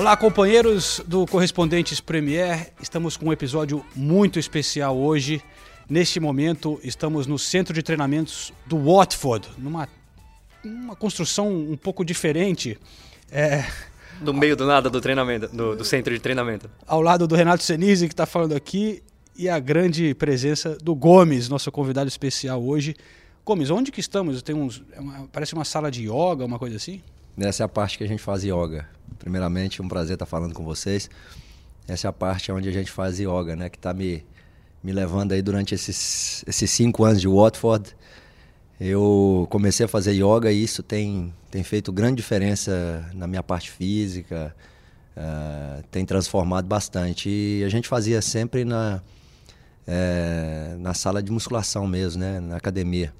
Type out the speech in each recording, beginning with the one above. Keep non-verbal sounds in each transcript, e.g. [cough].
Olá, companheiros do Correspondentes Premier. Estamos com um episódio muito especial hoje. Neste momento, estamos no centro de treinamentos do Watford, numa uma construção um pouco diferente. É, No meio do nada do treinamento, do, do centro de treinamento. ao lado do Renato Senise, que está falando aqui, e a grande presença do Gomes, nosso convidado especial hoje. Gomes, onde que estamos? Tem uns, é parece uma sala de yoga, uma coisa assim? Essa é a parte que a gente faz yoga. Primeiramente, um prazer estar falando com vocês. Essa é a parte onde a gente faz yoga, né? Que está me, me levando aí durante esses, esses cinco anos de Watford. Eu comecei a fazer yoga e isso tem, tem feito grande diferença na minha parte física, ah, tem transformado bastante. E a gente fazia sempre na, eh, na sala de musculação mesmo, né? Na academia.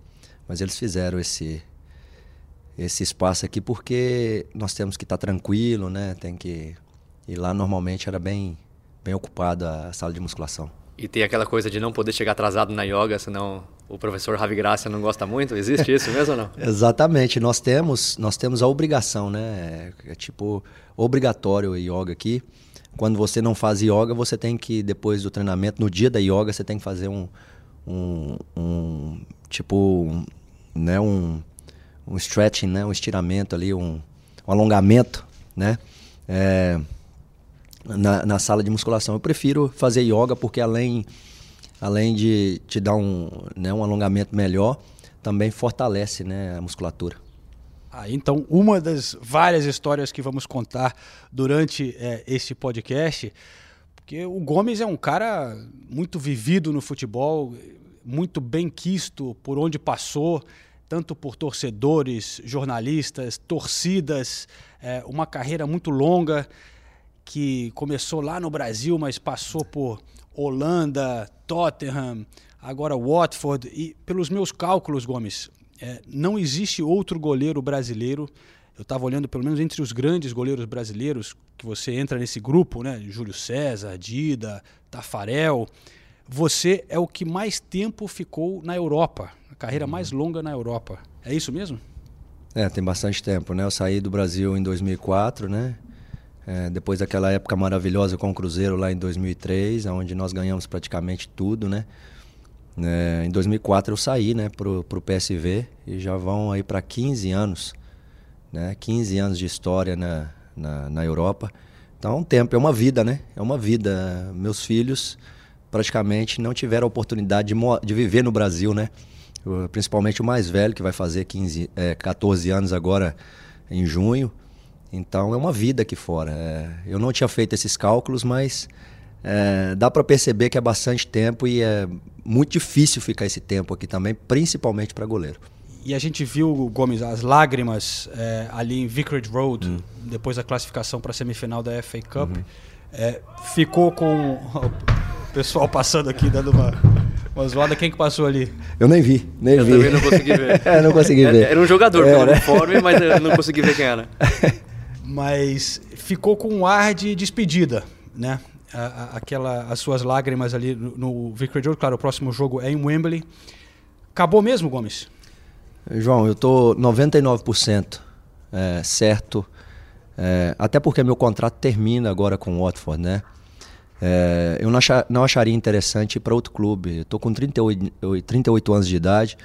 Mas eles fizeram esse, esse espaço aqui porque nós temos que estar tranquilo, né? Tem que e lá normalmente era bem bem ocupado a sala de musculação. E tem aquela coisa de não poder chegar atrasado na yoga, senão o professor Ravi Gracia não gosta muito. Existe isso mesmo ou não? [laughs] Exatamente, nós temos nós temos a obrigação, né? É tipo obrigatório o yoga aqui. Quando você não faz yoga, você tem que depois do treinamento, no dia da yoga, você tem que fazer um um, um tipo um, né, um um stretching, né, um estiramento ali, um, um alongamento, né, é, na, na sala de musculação. Eu prefiro fazer yoga porque além, além de te dar um, né, um alongamento melhor, também fortalece né, a musculatura. Ah, então, uma das várias histórias que vamos contar durante este podcast, porque o Gomes é um cara muito vivido no futebol, muito bem quisto por onde passou, tanto por torcedores, jornalistas, torcidas, eh, uma carreira muito longa que começou lá no Brasil, mas passou por Holanda, Tottenham, agora Watford. E pelos meus cálculos, Gomes, é, não existe outro goleiro brasileiro. Eu estava olhando, pelo menos entre os grandes goleiros brasileiros, que você entra nesse grupo, né? Júlio César, Dida, Tafarel. Você é o que mais tempo ficou na Europa, a carreira mais longa na Europa. É isso mesmo? É, tem bastante tempo, né? Eu saí do Brasil em 2004, né? É, depois daquela época maravilhosa com o Cruzeiro lá em 2003, onde nós ganhamos praticamente tudo, né? É, em 2004 eu saí, né, pro, pro PSV e já vão aí para 15 anos, né? 15 anos de história na, na, na Europa. Então, é um tempo, é uma vida, né? É uma vida. Meus filhos praticamente não tiveram a oportunidade de, de viver no Brasil, né? Principalmente o mais velho, que vai fazer 15, é, 14 anos agora em junho. Então é uma vida aqui fora. É, eu não tinha feito esses cálculos, mas é, dá para perceber que é bastante tempo e é muito difícil ficar esse tempo aqui também, principalmente para goleiro. E a gente viu, Gomes, as lágrimas é, ali em Vicarage Road, Hum. depois da classificação para a semifinal da FA Cup. Uhum. É, ficou com pessoal passando aqui, dando uma, uma zoada. Quem que passou ali? Eu nem vi, nem Eu vi. também não consegui ver. [laughs] É, não consegui Era- ver. Era um jogador É, pelo né? uniforme, mas eu não consegui ver quem era. [laughs] Mas ficou com um ar de despedida, né? A- a- aquela, as suas lágrimas ali no, no Vicarage Road. Claro, o próximo jogo é em Wembley. Acabou mesmo, Gomes? João, eu tô 99% é, certo, é, até porque meu contrato termina agora com o Watford, né? É, eu não, acha- não acharia interessante ir para outro clube. Tô com 38, eu- 38 anos de idade,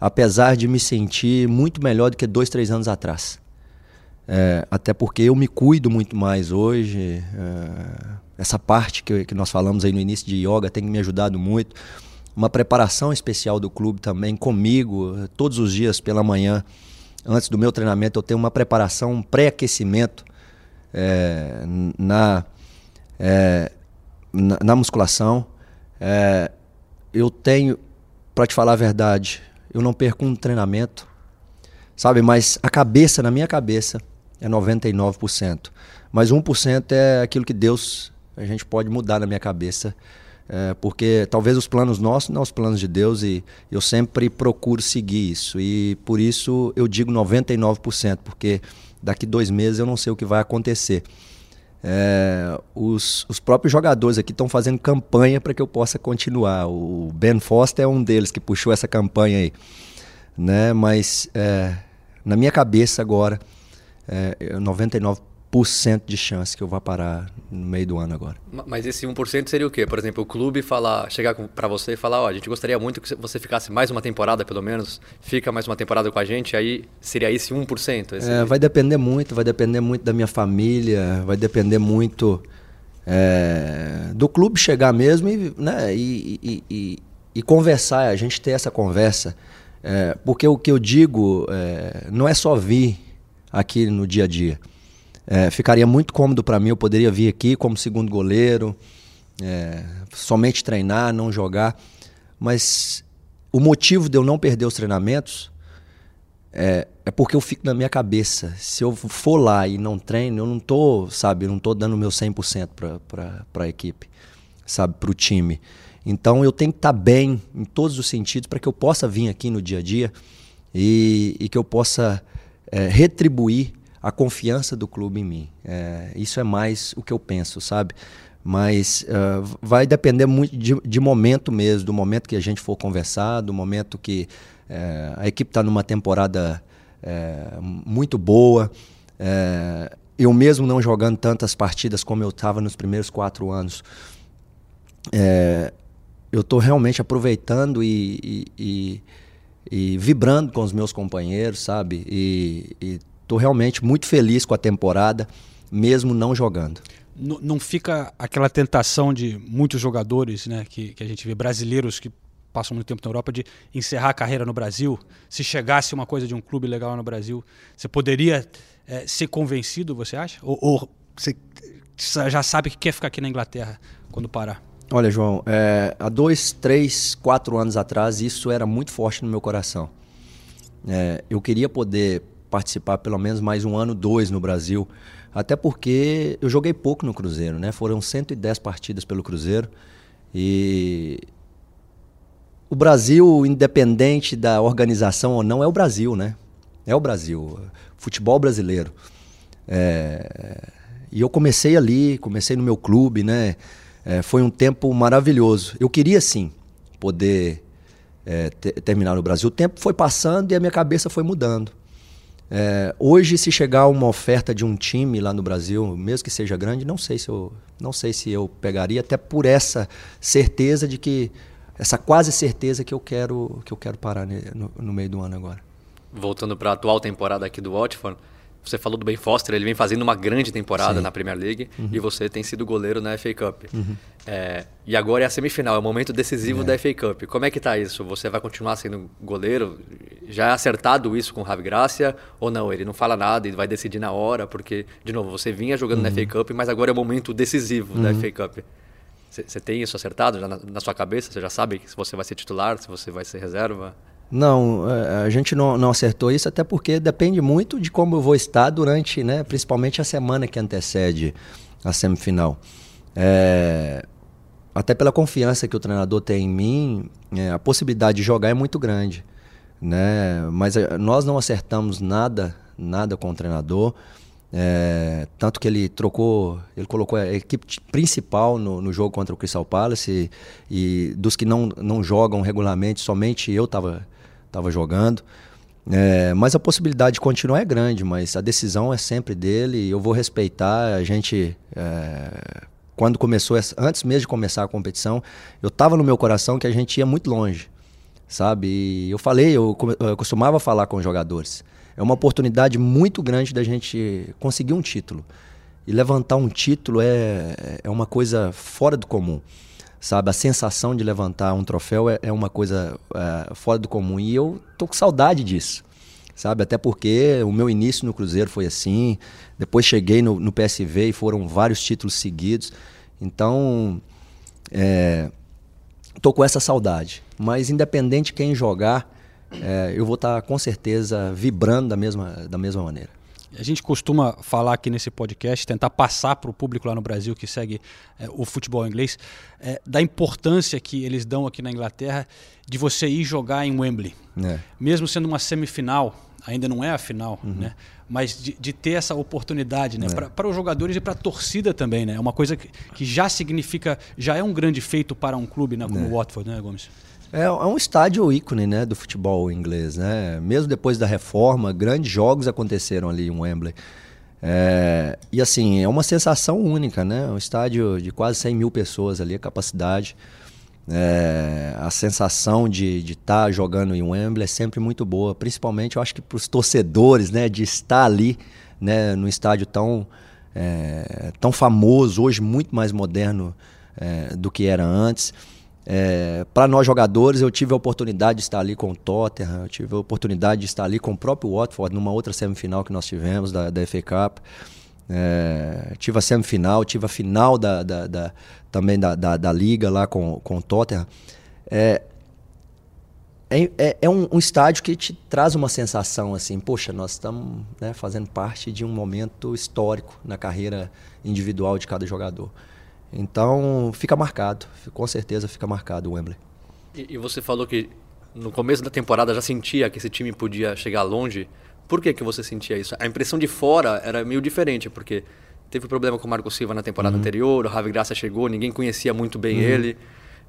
apesar de me sentir muito melhor do que dois, três anos atrás. É, até porque eu me cuido muito mais hoje. é, essa parte que, que nós falamos aí no início de yoga tem me ajudado muito. Uma preparação especial do clube também comigo, todos os dias pela manhã, antes do meu treinamento, eu tenho uma preparação, um pré-aquecimento é, na, é, na, na musculação. É, eu tenho, para te falar a verdade, eu não perco um treinamento, sabe? Mas a cabeça, na minha cabeça, é 99%. Mas 1% é aquilo que Deus, a gente pode mudar na minha cabeça. É, porque talvez os planos nossos não os planos de Deus e eu sempre procuro seguir isso. E por isso eu digo 99%, porque daqui dois meses eu não sei o que vai acontecer. É, os, os, próprios jogadores aqui estão fazendo campanha para que eu possa continuar. O Ben Foster é um deles que puxou essa campanha aí. Né? Mas é, na minha cabeça agora, é, 99% de chance que eu vá parar no meio do ano agora. Mas esse 1% seria o quê? Por exemplo, o clube falar, chegar para você e falar, ó, oh, a gente gostaria muito que você ficasse mais uma temporada, pelo menos, fica mais uma temporada com a gente, aí seria esse 1%? Esse... É, vai depender muito, vai depender muito da minha família, vai depender muito é, do clube chegar mesmo e, né, e, e, e, e conversar, a gente ter essa conversa. É, porque o que eu digo é, não é só vir aqui no dia a dia. É, ficaria muito cômodo para mim, eu poderia vir aqui como segundo goleiro, é, somente treinar, não jogar. Mas o motivo de eu não perder os treinamentos é, é porque eu fico na minha cabeça. Se eu for lá e não treino, eu não tô, sabe, não tô dando o meu 100% para a equipe, sabe, para o time. Então eu tenho que estar tá bem em todos os sentidos para que eu possa vir aqui no dia a dia e, e que eu possa é, retribuir a confiança do clube em mim. É, isso é mais o que eu penso, sabe? Mas uh, vai depender muito de, de, momento mesmo, do momento que a gente for conversar, do momento que é, a equipe está numa temporada é, muito boa. É, eu mesmo não jogando tantas partidas como eu estava nos primeiros quatro anos, eu estou realmente aproveitando e, e, e, e, vibrando com os meus companheiros, sabe? E, Estou realmente muito feliz com a temporada, mesmo não jogando. N não fica aquela tentação de muitos jogadores, né, que, que a gente vê, brasileiros que passam muito tempo na Europa, de encerrar a carreira no Brasil? Se chegasse uma coisa de um clube legal no Brasil, você poderia é, ser convencido, você acha? Ou, ou você já sabe que quer ficar aqui na Inglaterra quando parar? Olha, João, é, há dois, três, quatro anos atrás, isso era muito forte no meu coração. É, eu queria poder participar pelo menos mais um ano, dois no Brasil. Até porque eu joguei pouco no Cruzeiro, né? Foram 110 partidas pelo Cruzeiro. E o Brasil, independente da organização ou não, é o Brasil, né? É o Brasil. Futebol brasileiro. É... E eu comecei ali, comecei no meu clube, né? É, foi um tempo maravilhoso. Eu queria sim poder é, terminar no Brasil. O tempo foi passando e a minha cabeça foi mudando. É, hoje, se chegar uma oferta de um time lá no Brasil, mesmo que seja grande, não sei se eu, não sei se eu pegaria, até por essa certeza de que essa quase certeza que eu quero que eu quero parar no, no meio do ano agora. Voltando para a atual temporada aqui do Watford, você falou do Ben Foster, ele vem fazendo uma grande temporada Sim. na Premier League uhum. e você tem sido goleiro na FA Cup. Uhum. É, e agora é a semifinal, é o momento decisivo é. da FA Cup. Como é que tá isso? Você vai continuar sendo goleiro? Já é acertado isso com o Ravi Gracia ou não? Ele não fala nada e vai decidir na hora, porque, de novo, você vinha jogando uhum. na FA Cup, mas agora é o momento decisivo da uhum. FA Cup. Você tem isso acertado na, na sua cabeça? Você já sabe se você vai ser titular, se você vai ser reserva? Não, é, a gente não, não acertou isso, até porque depende muito de como eu vou estar durante, né, principalmente a semana que antecede a semifinal. É, até pela confiança que o treinador tem em mim, é, a possibilidade de jogar é muito grande. Né? Mas é, nós não acertamos nada, nada com o treinador. É, tanto que ele trocou, ele colocou a equipe principal no, no jogo contra o Crystal Palace e, e, dos que não, não jogam regularmente, somente eu estava estava jogando. É, mas a possibilidade de continuar é grande, mas a decisão é sempre dele e eu vou respeitar. A gente, é, quando começou, antes mesmo de começar a competição, eu estava no meu coração que a gente ia muito longe, sabe? E eu falei, eu, eu costumava falar com os jogadores. É uma oportunidade muito grande da gente conseguir um título. E levantar um título é, é uma coisa fora do comum sabe? A sensação de levantar um troféu é, é uma coisa é, fora do comum e eu tô com saudade disso, sabe? Até porque o meu início no Cruzeiro foi assim, depois cheguei no, no PSV e foram vários títulos seguidos, então é, tô com essa saudade. Mas independente de quem jogar, é, eu vou estar tá, com certeza vibrando da mesma, da mesma maneira. A gente costuma falar aqui nesse podcast, tentar passar para o público lá no Brasil que segue é, o futebol inglês, é, da importância que eles dão aqui na Inglaterra de você ir jogar em Wembley. É. Mesmo sendo uma semifinal, ainda não é a final, Uhum. né? mas de, de ter essa oportunidade né? É. para os jogadores e para a torcida também. né? É uma coisa que, que já significa, já é um grande feito para um clube né? como o Watford, né, Gomes? É, é um estádio ícone né, do futebol inglês. Né? Mesmo depois da reforma, grandes jogos aconteceram ali em Wembley. É, e assim, é uma sensação única, né? Um estádio de quase 100 mil pessoas ali, a capacidade. É, a sensação de estar jogando em Wembley é sempre muito boa, principalmente eu acho que para os torcedores, né, de estar ali, né, no estádio tão é, tão famoso, hoje muito mais moderno é, do que era antes. É, para nós jogadores, eu tive a oportunidade de estar ali com o Tottenham, eu tive a oportunidade de estar ali com o próprio Watford numa outra semifinal que nós tivemos da, da FA Cup. É, tive a semifinal, tive a final da, da, da também da, da, liga lá com, com o Tottenham. É, é, é, é um, um, estádio que te traz uma sensação assim, poxa, nós estamos né, fazendo parte de um momento histórico na carreira individual de cada jogador. Então fica marcado, com certeza fica marcado o Wembley. E, e você falou que no começo da temporada já sentia que esse time podia chegar longe. Por que, que você sentia isso? A impressão de fora era meio diferente, porque teve problema com o Marco Silva na temporada Uhum. anterior, o Ravi Graça chegou, ninguém conhecia muito bem ele.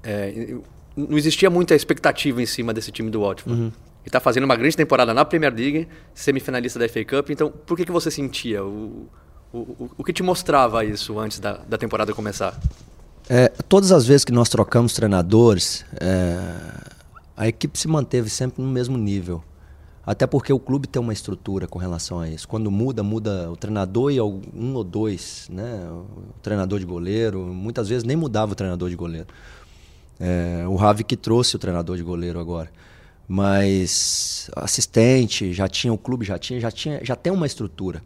É, não existia muita expectativa em cima desse time do Watford. Uhum. Ele está fazendo uma grande temporada na Premier League, semifinalista da FA Cup, então por que, que você sentia? O, o, o, o que te mostrava isso antes da, da temporada começar? É, todas as vezes que nós trocamos treinadores, é, a equipe se manteve sempre no mesmo nível. Até porque o clube tem uma estrutura com relação a isso. Quando muda, muda o treinador e um ou dois, né? O treinador de goleiro. Muitas vezes nem mudava o treinador de goleiro. É, o Ravi que trouxe o treinador de goleiro agora. Mas assistente, já tinha o clube, já tinha, já tinha, já tem uma estrutura.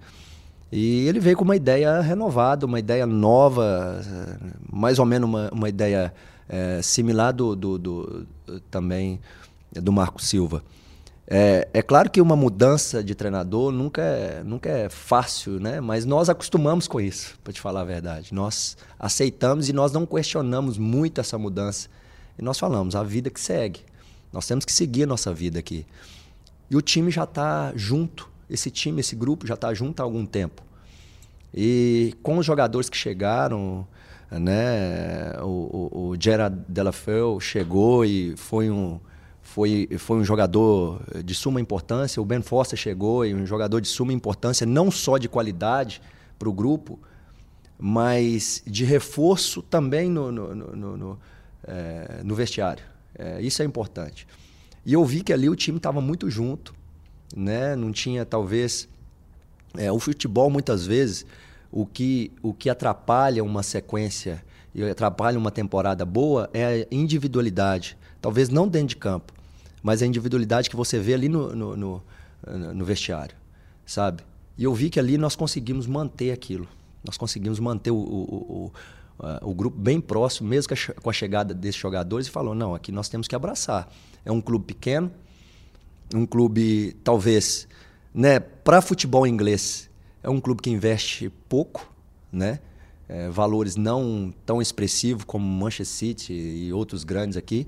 E ele veio com uma ideia renovada, uma ideia nova, mais ou menos uma, uma ideia é, similar do, do, do, também do Marco Silva. É, é, claro que uma mudança de treinador nunca é, nunca é fácil, né? mas nós acostumamos com isso, para te falar a verdade. Nós aceitamos e nós não questionamos muito essa mudança. E nós falamos, a vida que segue. Nós temos que seguir a nossa vida aqui. E o time já está junto, esse time, esse grupo já está junto há algum tempo. E com os jogadores que chegaram, né? o, o, o Gerard Delafeu chegou e foi um foi, foi um jogador de suma importância. O Ben Foster chegou e um jogador de suma importância, não só de qualidade para o grupo, mas de reforço também no, no, no, no, é, no vestiário. É, isso é importante. E eu vi que ali o time estava muito junto, né? não tinha talvez. É, o futebol, muitas vezes, o que, o que atrapalha uma sequência e atrapalha uma temporada boa é a individualidade. Talvez não dentro de campo, mas a individualidade que você vê ali no, no, no, no vestiário, sabe? E eu vi que ali nós conseguimos manter aquilo. Nós conseguimos manter o, o, o, o grupo bem próximo, mesmo com a chegada desses jogadores, e falou: não, aqui nós temos que abraçar. É um clube pequeno, um clube, talvez, né, para futebol inglês, é um clube que investe pouco, né? É, valores não tão expressivos como Manchester City e outros grandes aqui,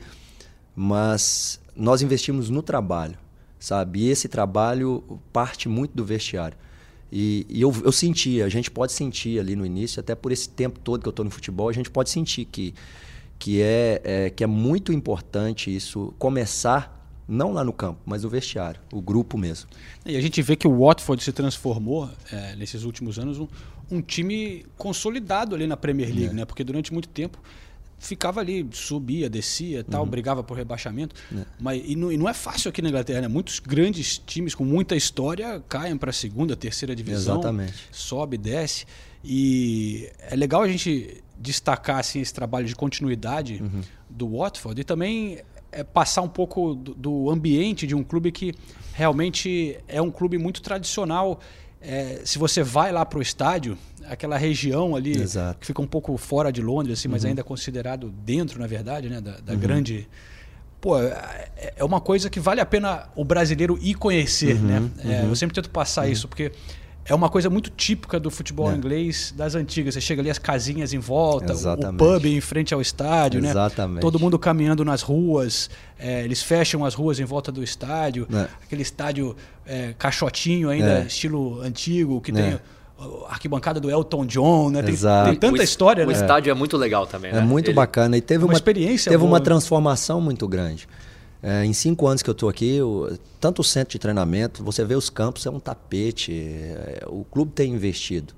mas nós investimos no trabalho, sabe? E esse trabalho parte muito do vestiário. E, e eu, eu senti, a gente pode sentir ali no início, até por esse tempo todo que eu estou no futebol, a gente pode sentir que, que, é, é, que é muito importante isso começar não lá no campo, mas no vestiário, o grupo mesmo. E a gente vê que o Watford se transformou é, nesses últimos anos um, um, time consolidado ali na Premier League, é. né? Porque durante muito tempo ficava ali, subia, descia, tal, uhum. brigava por rebaixamento. É. Mas e não, e não, é fácil aqui na Inglaterra, né? Muitos grandes times com muita história caem para a segunda, terceira divisão, Exatamente. sobe, desce. E é legal a gente destacar assim esse trabalho de continuidade uhum. do Watford e também é passar um pouco do, do, ambiente de um clube que realmente é um clube muito tradicional. É, se você vai lá para o estádio, aquela região ali Exato. que fica um pouco fora de Londres, assim, mas uhum. ainda é considerado dentro, na verdade, né, da, da uhum. grande. Pô, é, é uma coisa que vale a pena o brasileiro ir conhecer, uhum. né? É, eu sempre tento passar isso porque é uma coisa muito típica do futebol É. inglês das antigas. Você chega ali as casinhas em volta, o- Exatamente. o pub em frente ao estádio, né? Exatamente. Todo mundo caminhando nas ruas, é, eles fecham as ruas em volta do estádio, É. aquele estádio é, caixotinho ainda, É. estilo antigo, que É. tem a arquibancada do Elton John, né? Tem, Exato. tem tanta O es- história, O né? estádio é muito legal também, É né? muito Ele- bacana. E teve Uma uma, experiência Teve boa. uma transformação muito grande. É, em cinco anos que eu estou aqui, o- tanto o centro de treinamento, você vê os campos, é um tapete. é, o clube tem investido.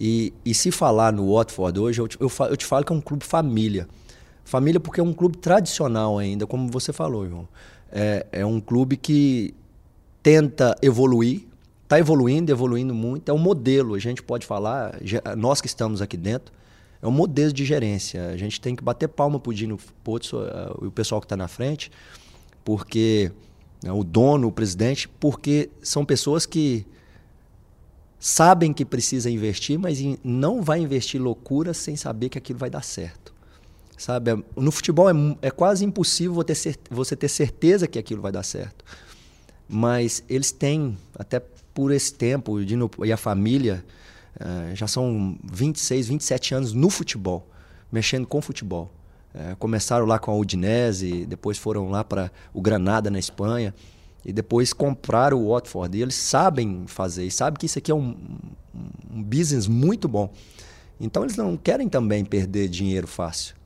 E, e se falar no Watford hoje, eu te, eu, eu te falo que é um clube família. Família porque é um clube tradicional ainda, como você falou, João. É, é um clube que tenta evoluir, está evoluindo, evoluindo muito. É um modelo, a gente pode falar, nós que estamos aqui dentro, é um modelo de gerência. A gente tem que bater palma para o Dino Pozzo eh, o pessoal que está na frente, porque né, o dono, o presidente, porque são pessoas que sabem que precisa investir, mas não vai investir loucura sem saber que aquilo vai dar certo. Sabe? É- No futebol é, é quase impossível você ter certeza que aquilo vai dar certo. Mas eles têm, até por esse tempo, e a família, eh, já são 26, 27 anos no futebol, mexendo com futebol. Eh, começaram lá com a Udinese, depois foram lá para o Granada, na Espanha, e depois compraram o Watford. E eles sabem fazer, e sabem que isso aqui é um, um business muito bom. Então eles não querem também perder dinheiro fácil.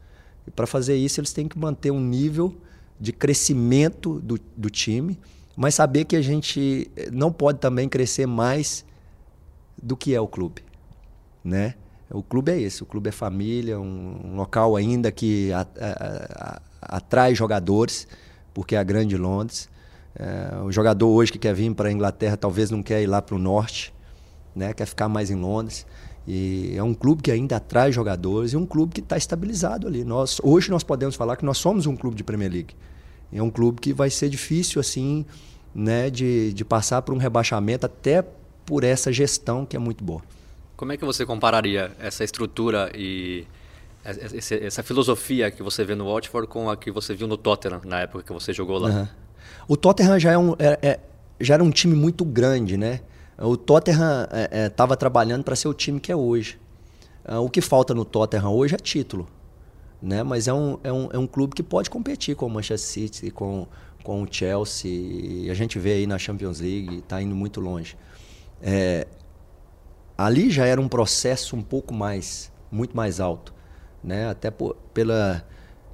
E para fazer isso, eles têm que manter um nível de crescimento do, do time, mas saber que a gente eh, não pode também crescer mais do que é o clube, né? O clube é esse, o clube é família, um, um local ainda que a- a- a- atrai jogadores, porque é a grande Londres. É, o jogador hoje que quer vir para a Inglaterra talvez não quer ir lá para o norte, né? Quer ficar mais em Londres. E é um clube que ainda atrai jogadores e um clube que está estabilizado ali. Nós hoje nós podemos falar que nós somos um clube de Premier League. É um clube que vai ser difícil assim, né, de, de passar por um rebaixamento até por essa gestão que é muito boa. Como é que você compararia essa estrutura e essa, filosofia que você vê no Watford com a que você viu no Tottenham na época que você jogou lá? Aham. O Tottenham já, é um, é- é- já era um time muito grande, né? O Tottenham estava trabalhando para ser o time que é hoje. Ah, o que falta no Tottenham hoje é título. Né? Mas é um, é, um, é um clube que pode competir com o Manchester City, com, com o Chelsea. A gente vê aí na Champions League, está indo muito longe. É, ali já era um processo um pouco mais, muito mais alto, né? Até por- pela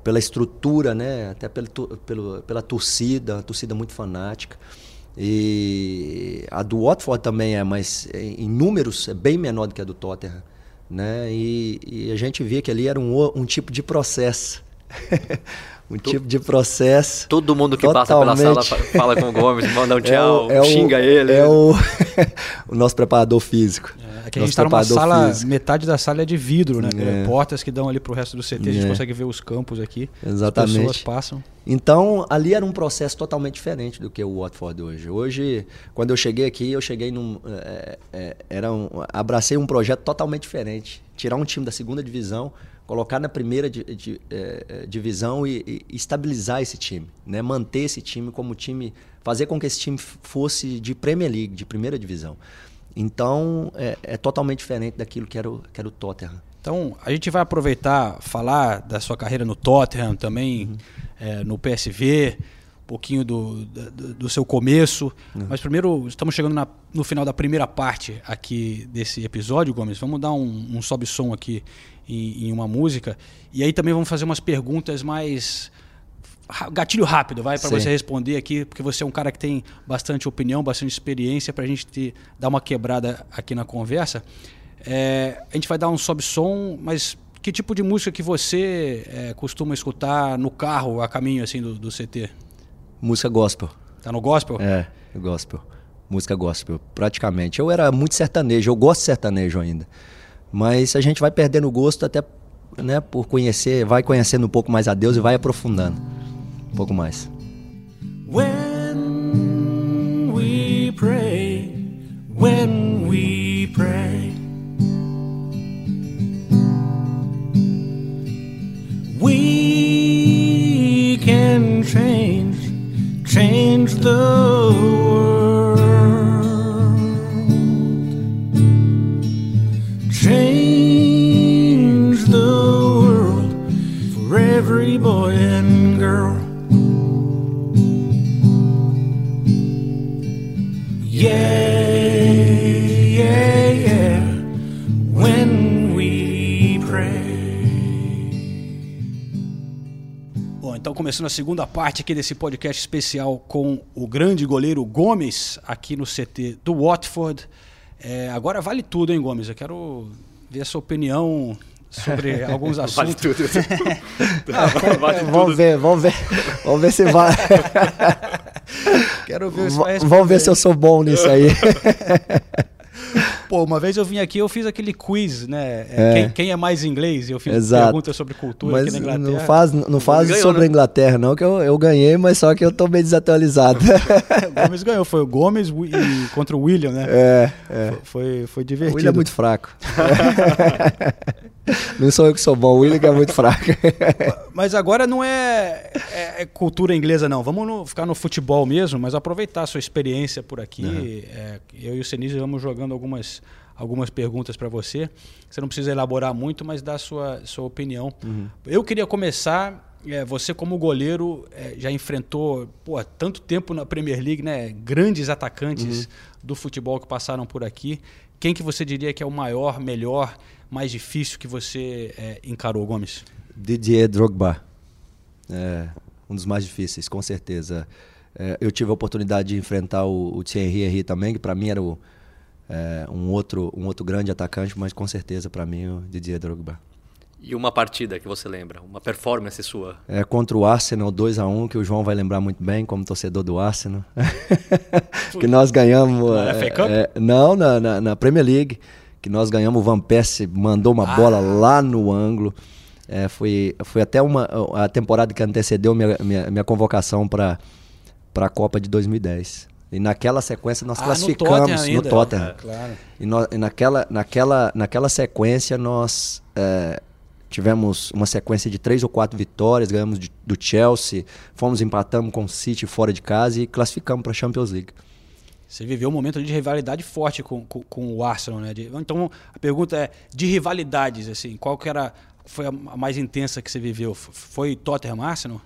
pela estrutura, né? Até pelo, tu- pelo, pela torcida, uma torcida muito fanática. E a do Watford também é, mas em números é bem menor do que a do Tottenham, né? E, e a gente via que ali era um, o- um tipo de processo. [laughs] um tipo de processo. Todo mundo que passa pela sala Totalmente. fa- fala com o Gomes, manda um [laughs] É tchau, o- é o- xinga ele. É o, [laughs] o nosso preparador físico. É que a gente Nosso tá numa sala, físico. metade da sala é de vidro, né? É. Portas que dão ali pro resto do CT, a gente É. consegue ver os campos aqui. Exatamente. As pessoas passam. Então, ali era um processo totalmente diferente do que o Watford hoje. Hoje, quando eu cheguei aqui, eu cheguei num. é, é, era um, abracei um projeto totalmente diferente. Tirar um time da segunda divisão, colocar na primeira di- di- é, é, divisão e, e estabilizar esse time. Né? Manter esse time como time. Fazer com que esse time fosse de Premier League, de primeira divisão. Então, é, é totalmente diferente daquilo que era o, que era o Tottenham. Então, a gente vai aproveitar, falar da sua carreira no Tottenham, também eh, no PSV, um pouquinho do, do, do seu começo. Mas primeiro, estamos chegando na- no final da primeira parte aqui desse episódio, Gomes. Vamos dar um, um sobe-som aqui em, em uma música. E aí também vamos fazer umas perguntas mais gatilho rápido, vai, para você responder aqui, porque você é um cara que tem bastante opinião, bastante experiência, para a gente te dar uma quebrada aqui na conversa. É, a gente vai dar um sobe-som, mas que tipo de música que você é, costuma escutar no carro, a caminho assim do, do CT? Música gospel. Tá no gospel? É, gospel. Música gospel, praticamente. Eu era muito sertanejo, eu gosto de sertanejo ainda. Mas a gente vai perdendo o gosto até né, por conhecer, vai conhecendo um pouco mais a Deus e vai aprofundando um pouco mais. When we pray, when we pray, we can change, change the world. Change the world for every boy and girl. Então começando a segunda parte aqui desse podcast especial com o grande goleiro Gomes, aqui no CT do Watford. É, agora vale tudo, hein, Gomes? Eu quero ver a sua opinião sobre [laughs] alguns assuntos. Vale tudo. Não, [laughs] vale tudo. Vamos ver, vamos ver. Vamos ver se vai. [laughs] Quero ver se Vamos ver se eu sou bom nisso aí. Pô, uma vez eu vim aqui, eu fiz aquele quiz, né? É, É. Quem, quem é mais inglês? Eu fiz Exato. perguntas sobre cultura Mas aqui na Inglaterra. não faz, não faz ganhou, sobre né? a Inglaterra, não, que eu, eu ganhei, mas só que eu tô meio desatualizado. O Gomes ganhou, foi o Gomes e contra o William, né? é, é. Foi, foi O divertido. William é muito fraco. Não sou eu que sou bom, o William que é muito fraco. [laughs] Mas agora não é, é- é cultura inglesa, não. Vamos no- ficar no futebol mesmo, mas aproveitar a sua experiência por aqui. É, eu e o Senise vamos jogando algumas, algumas perguntas para você. Você não precisa elaborar muito, mas dar a sua, sua opinião. Eu queria começar. é, você, como goleiro, é, já enfrentou pô, tanto tempo na Premier League, né? Grandes atacantes do futebol que passaram por aqui. Quem que você diria que é o maior, melhor, mais difícil que você é, encarou, Gomes? Didier Drogba. É, um dos mais difíceis, com certeza. É, eu tive a oportunidade de enfrentar o, o Thierry Henry também, que para mim era o, é, um, outro, um outro grande atacante, mas com certeza para mim o Didier Drogba. E uma partida que você lembra? Uma performance sua? É, contra o Arsenal 2 a 1 que o João vai lembrar muito bem como torcedor do Arsenal. [laughs] que nós ganhamos. Na é, FA Cup? é, não, na, na, na Premier League. Que nós ganhamos, o Van Persie mandou uma Ah. bola lá no ângulo. É, foi, foi até uma, a temporada que antecedeu minha, minha, minha convocação para a Copa de 2010. E naquela sequência nós Ah, no classificamos Tottenham ainda. no Tottenham. É, claro. E, nó- e naquela, naquela, naquela sequência nós é, tivemos uma sequência de três ou quatro vitórias, ganhamos de- do Chelsea, fomos empatamos com o City fora de casa e classificamos para a Champions League. Você viveu um momento de rivalidade forte com, com, com o Arsenal, né? De- então a pergunta é de rivalidades, assim, qual que era foi a mais intensa que você viveu? Foi Tottenham Arsenal?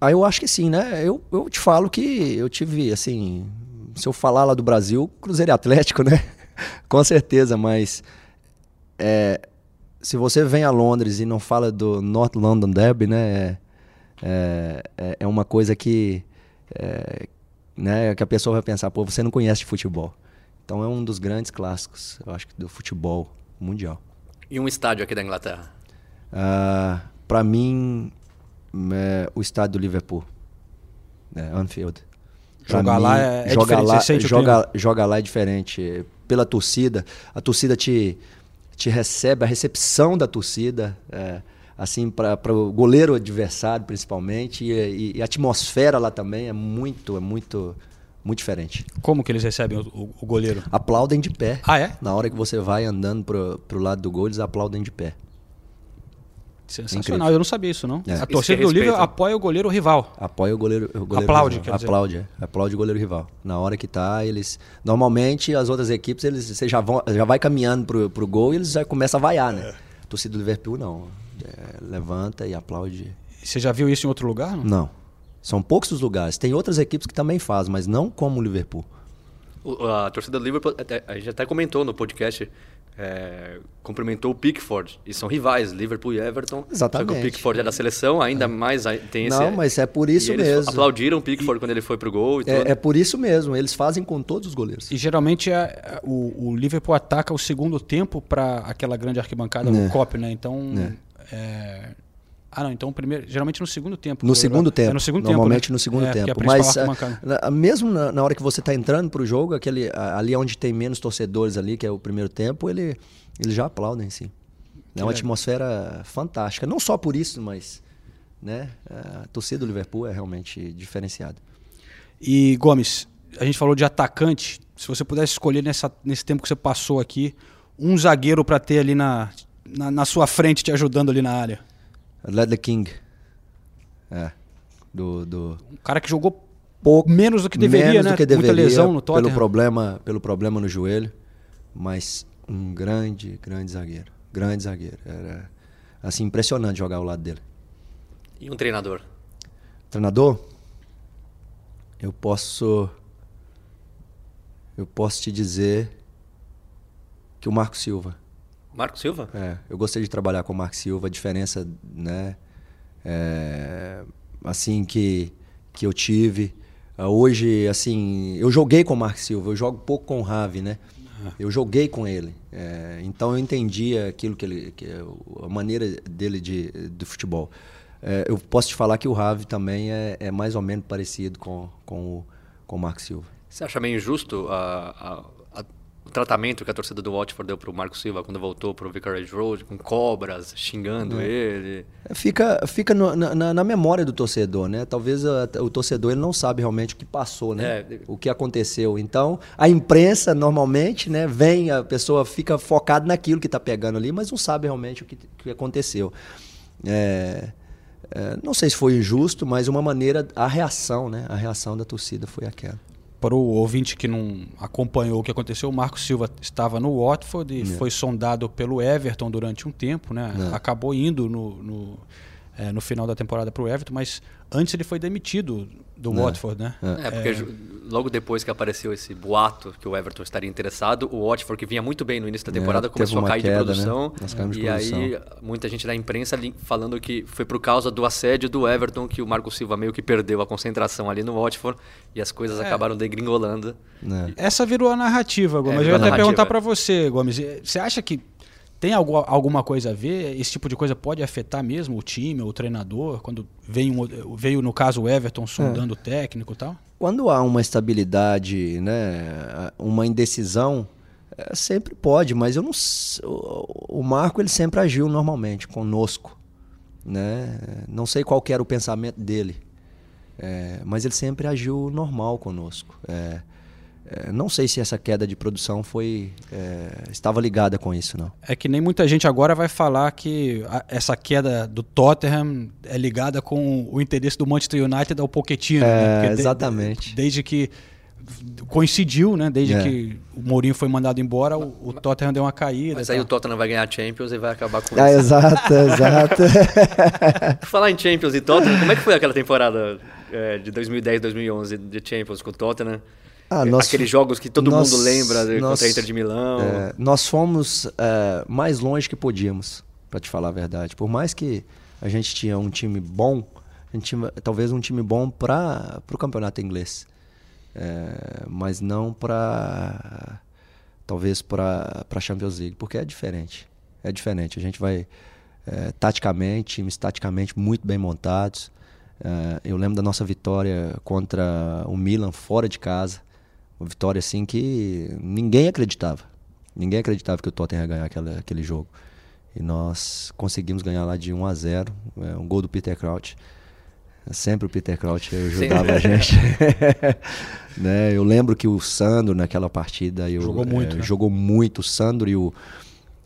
Ah, eu acho que sim, né? Eu, eu te falo que eu tive, assim, se eu falar lá do Brasil, Cruzeiro e Atlético, né? [laughs] Com certeza, mas é, se você vem a Londres e não fala do North London Derby, né? É, é, é uma coisa que, é, né, que a pessoa vai pensar, pô, você não conhece de futebol. Então é um dos grandes clássicos, eu acho, do futebol mundial. E um estádio aqui da Inglaterra? Ah, para mim, é, o estádio do Liverpool, é, Anfield. Pra Jogar lá é- é jogar diferente, lá, você sente o joga, jogar lá é diferente. Pela torcida, a torcida te, te recebe, a recepção da torcida, é, assim, para o goleiro adversário principalmente, e, e- a atmosfera lá também é muito, é muito, muito diferente. Como que eles recebem o, o- o goleiro? Aplaudem de pé. Ah, é? Na hora que você vai andando pro, pro lado do gol, eles aplaudem de pé. Sensacional, Incrível. eu não sabia isso, não. É. A torcida do Liverpool apoia o goleiro rival. Apoia o goleiro, o goleiro Aplaude, rival. quer dizer. Aplaude, é. aplaude o goleiro rival. Na hora que tá, eles. Normalmente as outras equipes, eles você já, vão, já vai caminhando pro, pro gol e eles já começam a vaiar, né? A torcida do Liverpool não. É, levanta e aplaude. Você já viu isso em outro lugar? Não? Não. São poucos os lugares. Tem outras equipes que também fazem, mas não como o Liverpool. O- A torcida do Liverpool, a gente até comentou no podcast, é, cumprimentou o Pickford. E são rivais, Liverpool e Everton. Só que Exatamente. o Pickford é da seleção, ainda mais a- tem esse... Não, mas é por isso e eles mesmo. aplaudiram o Pickford quando ele foi pro gol e tudo. É, é por isso mesmo. Eles fazem com todos os goleiros. E geralmente é- é- o, o Liverpool ataca o segundo tempo para aquela grande arquibancada, É. o COP, né? Então. é, Ah, não, então o primeiro. Geralmente no segundo tempo. No o- segundo tempo. É no segundo Normalmente tempo. né? no segundo É, tempo. a Mas ah, na- mesmo na, na hora que você está entrando pro jogo, aquele, a- ali onde tem menos torcedores ali, que é o primeiro tempo, ele, eles já aplaudem, sim. É uma legal. atmosfera fantástica. Não só por isso, mas né, a torcida do Liverpool é realmente diferenciada. E, Gomes, a gente falou de atacante. Se você pudesse escolher nessa, nesse tempo que você passou aqui, um zagueiro para ter ali na, na, na sua frente te ajudando ali na área. Ledley King. É. Do, do, Um cara que jogou pouco menos do que deveria, menos né? do que Muita deveria lesão no pelo problema, pelo problema no joelho, mas um grande, grande zagueiro, grande zagueiro. Era assim impressionante jogar ao lado dele. E um treinador? Treinador? Eu posso. Eu posso te dizer que o Marco Silva. Marco Silva? É, eu gostei de trabalhar com o Marco Silva, a diferença, né? é, assim que, que eu tive. Ah, Hoje, assim, eu joguei com o Marco Silva, eu jogo pouco com o Ravi, né? Eu joguei com ele. é, então eu entendia aquilo que ele. Que, a maneira dele de, de futebol. É, eu posso te falar que o Ravi também é, é mais ou menos parecido com, com, o, com o Marco Silva. Você acha meio injusto a- a- o tratamento que a torcida do Watford deu pro Marco Silva quando voltou pro Vicarage Road, com cobras, xingando ele? Fica, fica no- na, na- memória do torcedor, né? Talvez a- o torcedor ele não sabe realmente o que passou, né? É. O que aconteceu. Então, a imprensa normalmente, né, vem, a pessoa fica focada naquilo que está pegando ali, mas não sabe realmente o que, que aconteceu. É, é, não sei se foi injusto, mas uma maneira, a reação, né? A reação da torcida foi aquela. Para o ouvinte que não acompanhou o que aconteceu, o Marco Silva estava no Watford e foi sondado pelo Everton durante um tempo, né? É. Acabou indo no, no, é, no final da temporada para o Everton, mas antes ele foi demitido do Watford, né? É, porque ju- logo depois que apareceu esse boato que o Everton estaria interessado, o Watford, que vinha muito bem no início da temporada, É, teve começou a cair queda, de né? produção. Nós caímos de e aí, produção. muita gente da imprensa falando que foi por causa do assédio do Everton que o Marco Silva meio que perdeu a concentração ali no Watford e as coisas acabaram degringolando. Né? Essa virou a narrativa, Gomes. É, eu ia até perguntar para você, Gomes. Você acha que tem algu- alguma coisa a ver? Esse tipo de coisa pode afetar mesmo o time, o treinador? Quando veio, um- veio no caso, o Everton sondando o técnico e tal? Quando há uma estabilidade, né, uma indecisão, é, sempre pode, mas eu não, o, o Marco ele sempre agiu normalmente conosco, né? Não sei qual era o pensamento dele, é, mas ele sempre agiu normal conosco. É, é, não sei se essa queda de produção foi é, estava ligada com isso, não. É que nem muita gente agora vai falar que a- essa queda do Tottenham é ligada com o interesse do Manchester United ao Pochettino. É, né? Porque de- exatamente. desde que coincidiu, né? Desde É. que o Mourinho foi mandado embora, o, o Tottenham deu uma caída. Mas e aí o Tottenham vai ganhar a Champions e vai acabar com Ah, isso. exato, [laughs] exato. Por falar em Champions e Tottenham, como é que foi aquela temporada é, de 2010, 2011 de Champions com o Tottenham? Ah, nós- Aqueles jogos que todo nós- mundo lembra de- nós- contra a Inter de Milão. É, nós fomos é, mais longe que podíamos, para te falar a verdade. Por mais que a gente tinha um time bom, a gente tinha talvez um time bom para o campeonato inglês, É, mas não para talvez para a Champions League, porque é diferente. É diferente. A gente vai é, taticamente, times taticamente muito bem montados. É, eu lembro da nossa vitória contra o Milan fora de casa. Uma vitória assim que ninguém acreditava. Ninguém acreditava que o Tottenham ia ganhar aquela, aquele jogo. E nós conseguimos ganhar lá de 1 a 0 é, um gol do Peter Crouch. Sempre o Peter Crouch ajudava a gente. [laughs] né? Eu lembro que o Sandro naquela partida eu, Jogou muito, é, né? jogou muito o Sandro e o,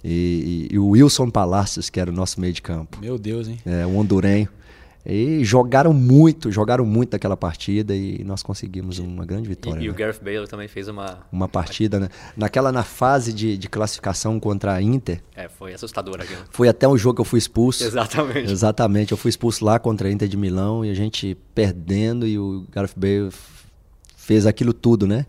e, e- e o Wilson Palacios, que era o nosso meio de campo Meu Deus, hein? é, um hondurenho. E jogaram muito, jogaram muito naquela partida e nós conseguimos uma grande vitória. E, e o né? Gareth Bale também fez uma. Uma partida, né? Naquela, na fase de, de classificação contra a Inter, É, foi assustador aquilo. foi até um jogo que eu fui expulso. Exatamente. Exatamente, eu fui expulso lá contra a Inter de Milão e a gente perdendo e o Gareth Bale fez aquilo tudo, né?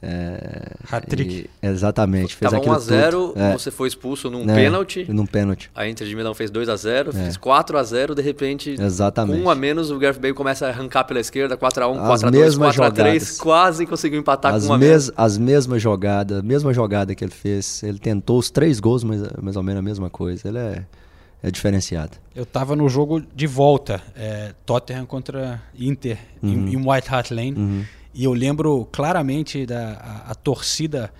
É, Hat-trick. Exatamente, fez Tava aquilo 1x0, tudo. É, você foi expulso num né? pênalti. Num pênalti. A Inter de Milão fez 2x0, fez 4x0 de repente, Exatamente. com um a menos, o Gareth Bale começa a arrancar pela esquerda, 4x1, As 4x2, mesmas 4x3, jogadas. quase conseguiu empatar as, com um a mes menos. as mesmas jogadas, a mesma jogada que ele fez. Ele tentou os três gols, mas mais ou menos a mesma coisa. Ele é, é diferenciado. Eu tava no jogo de volta, é, Tottenham contra Inter, Uhum. em, em White Hart Lane. E eu lembro claramente da a, a torcida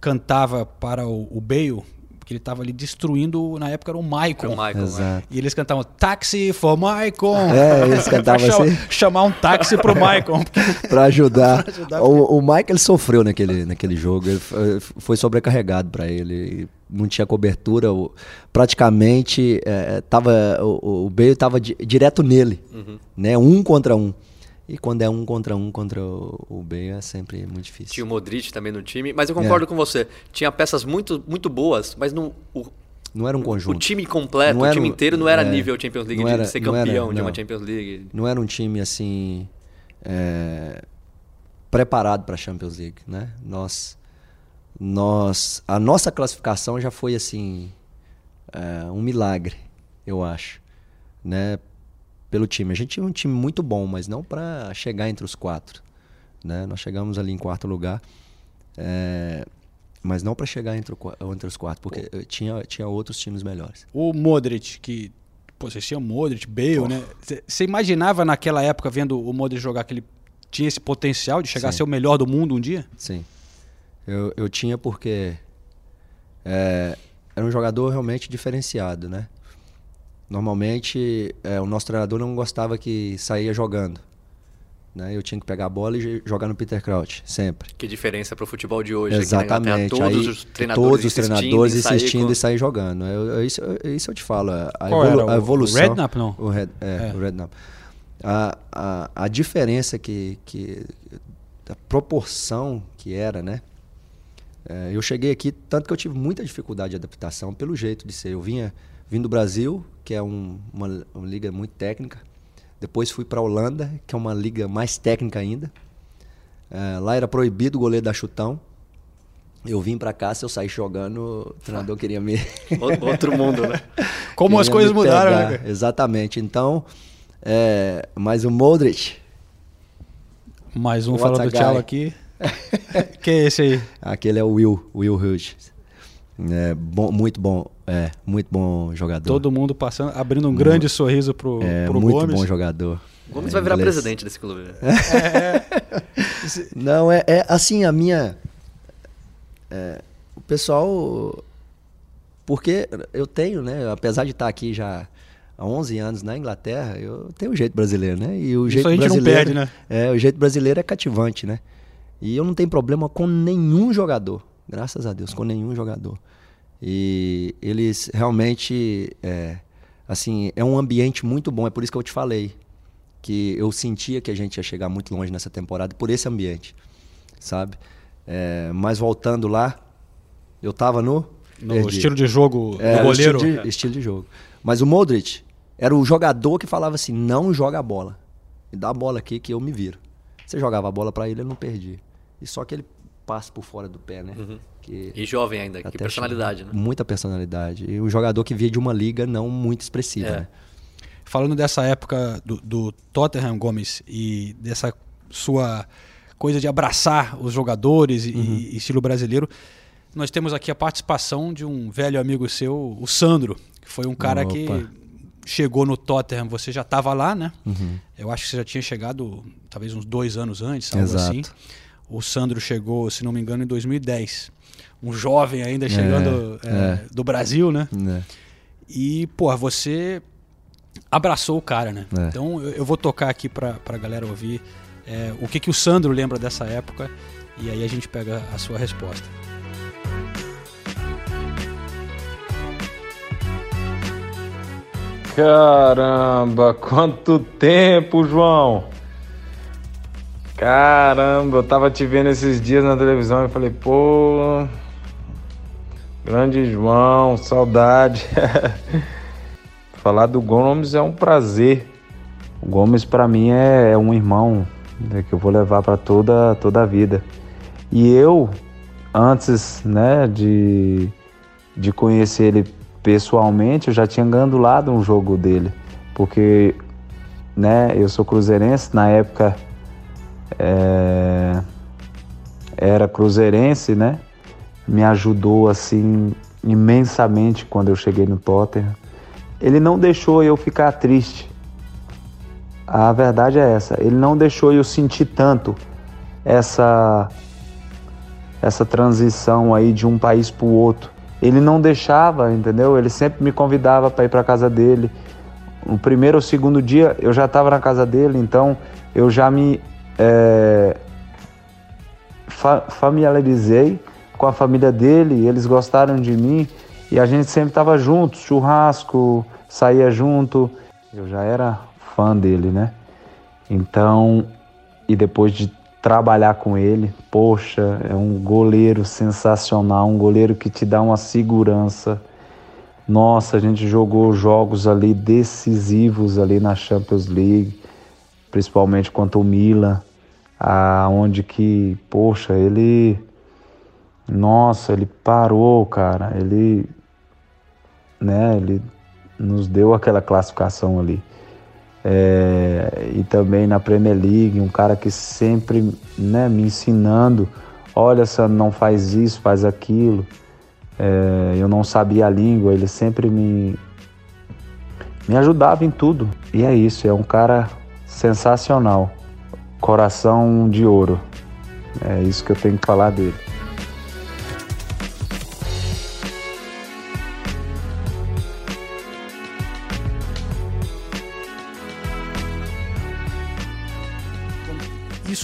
cantava para o, o Bale, que ele tava ali destruindo, na época era o Maicon. O Michael, né? E eles cantavam Taxi for Maicon. É, eles [laughs] cantavam Pra assim. Chamar um táxi pro Maicon. [laughs] Para ajudar. [laughs] Pra ajudar, o, o ele sofreu naquele, naquele jogo. Ele foi- foi sobrecarregado para ele. Não tinha cobertura. praticamente é, tava, o, o Bale estava direto nele. Uhum. Né? Um contra um. E quando é um contra um contra o, o Bale é sempre muito difícil. Tinha o Modric também no time, mas eu concordo É. com você. Tinha peças muito, muito boas, mas não, o, Não era um O conjunto. time completo, o time um- inteiro não era é, nível Champions League de era- ser não era, campeão de uma. Champions League. Não era um time assim é, preparado para a Champions League, né? Nós, nós, a nossa classificação já foi assim é, um milagre, eu acho, né? Pelo time. A gente tinha um time muito bom, mas não para chegar entre os quatro, né? Nós chegamos ali em quarto lugar, é, mas não para chegar entre, o entre os quatro, porque tinha, tinha outros times melhores. O Modric, que. Pô, vocês tinham Modric, Bale, né? Você imaginava naquela época, vendo o Modric jogar, que ele tinha esse potencial de chegar a Sim. ser o melhor do mundo um dia? Sim. Eu, eu tinha porque é, era um jogador realmente diferenciado, né? Normalmente é, o nosso treinador não gostava que saía jogando. Né? Eu tinha que pegar a bola e jogar no Peter Crouch, sempre. Que diferença pro futebol de hoje. aqui na Exatamente. Inglaterra, todos Aí, os treinadores todos os insistindo treinadores em sair insistindo com- e sair jogando. Eu, eu- isso, eu- isso eu te falo. A, Qual evolu- era? a O- evolução. o Redknapp, não? O Red, é, É. o Redknapp. A, a, a diferença que, que. A proporção que era, né? É, eu cheguei aqui, tanto que eu tive muita dificuldade de adaptação pelo jeito de ser. Eu vinha vim do Brasil, que é um- uma, uma liga muito técnica. Depois fui para a Holanda, que é uma liga mais técnica ainda. É, lá era proibido o goleiro dar chutão. Eu vim para cá, se eu sair jogando, o treinador queria me. [laughs] Outro mundo, né? [laughs] Como as queria coisas me mudaram, né? Exatamente. Então, é, mas o Modric, Mais um What's falando tchau aqui. [laughs] que é esse aí? aquele é o Will, Will Hughes. É, bom, muito bom, é, muito bom jogador. Todo mundo passando, abrindo um grande sorriso pro, é, pro muito Gomes. bom jogador. O Gomes É, vai virar inglês. presidente desse clube. né? [laughs] Não, é, é assim, a minha. é, o pessoal. Porque eu tenho, né? Apesar de estar aqui já há 11 anos na Inglaterra, eu tenho o jeito brasileiro, né? E o Isso jeito a gente não brasileiro. perde, né? É, o jeito brasileiro é cativante, né? E eu não tenho problema com nenhum jogador. Graças a Deus, com nenhum jogador. E eles realmente. É, assim, é um ambiente muito bom. É por isso que eu te falei. Que eu sentia que a gente ia chegar muito longe nessa temporada por esse ambiente. Sabe? É, mas voltando lá, eu tava no. No perdi. estilo de jogo É, do goleiro. Estilo de, estilo de jogo. Mas o Modric era o jogador que falava assim: não joga a bola. Me dá a bola aqui que eu me viro. Você jogava a bola pra ele, ele não perdia. E só que ele passa por fora do pé, né? Que E jovem ainda, que personalidade, né? Muita personalidade. E um jogador que via de uma liga não muito expressiva, É. né? Falando dessa época do, do Tottenham Gomes e dessa sua coisa de abraçar os jogadores e, Uhum. e estilo brasileiro, nós temos aqui a participação de um velho amigo seu, o Sandro, que foi um cara que Opa. chegou no Tottenham, você já estava lá, né? Uhum. Eu acho que você já tinha chegado talvez uns dois anos antes, algo Exato. assim. O Sandro chegou, se não me engano, em 2010. Um jovem ainda chegando é, é. do Brasil, né? Né? E, pô, você abraçou o cara, né? É. Então eu, eu vou tocar aqui pra, pra galera ouvir é, o que, que o Sandro lembra dessa época e aí a gente pega a sua resposta. Caramba, quanto tempo, João! Caramba, eu tava te vendo esses dias na televisão e falei, pô. Grande João, saudade. [laughs] Falar do Gomes é um prazer. O Gomes pra mim é, é um irmão né, que eu vou levar pra toda, toda a vida. E eu, antes né, de, de conhecer ele pessoalmente, eu já tinha gandulado um jogo dele. Porque né, eu sou cruzeirense, na época é, era cruzeirense, né? Me ajudou assim imensamente quando eu cheguei no Tottenham. Ele não deixou eu ficar triste. A verdade é essa. Ele não deixou eu sentir tanto essa essa transição aí de um país para o outro. Ele não deixava, entendeu? Ele sempre me convidava para ir para casa dele. No primeiro ou segundo dia eu já estava na casa dele, então eu já me é, fa familiarizei com a família dele. Eles gostaram de mim e a gente sempre estava junto, churrasco, saía junto. Eu já era fã dele, né? Então, e depois de trabalhar com ele, poxa, é um goleiro sensacional, um goleiro que te dá uma segurança. Nossa, a gente jogou jogos ali decisivos ali na Champions League, principalmente contra o Milan, aonde que, poxa, ele nossa, ele parou, cara. Ele né, ele nos deu aquela classificação ali. É, e também na Premier League, um cara que sempre né, me ensinando, olha, Sandro, não faz isso, faz aquilo. É, eu não sabia a língua, ele sempre me, me ajudava em tudo. E é isso, é um cara sensacional. Coração de ouro. É isso que eu tenho que falar dele.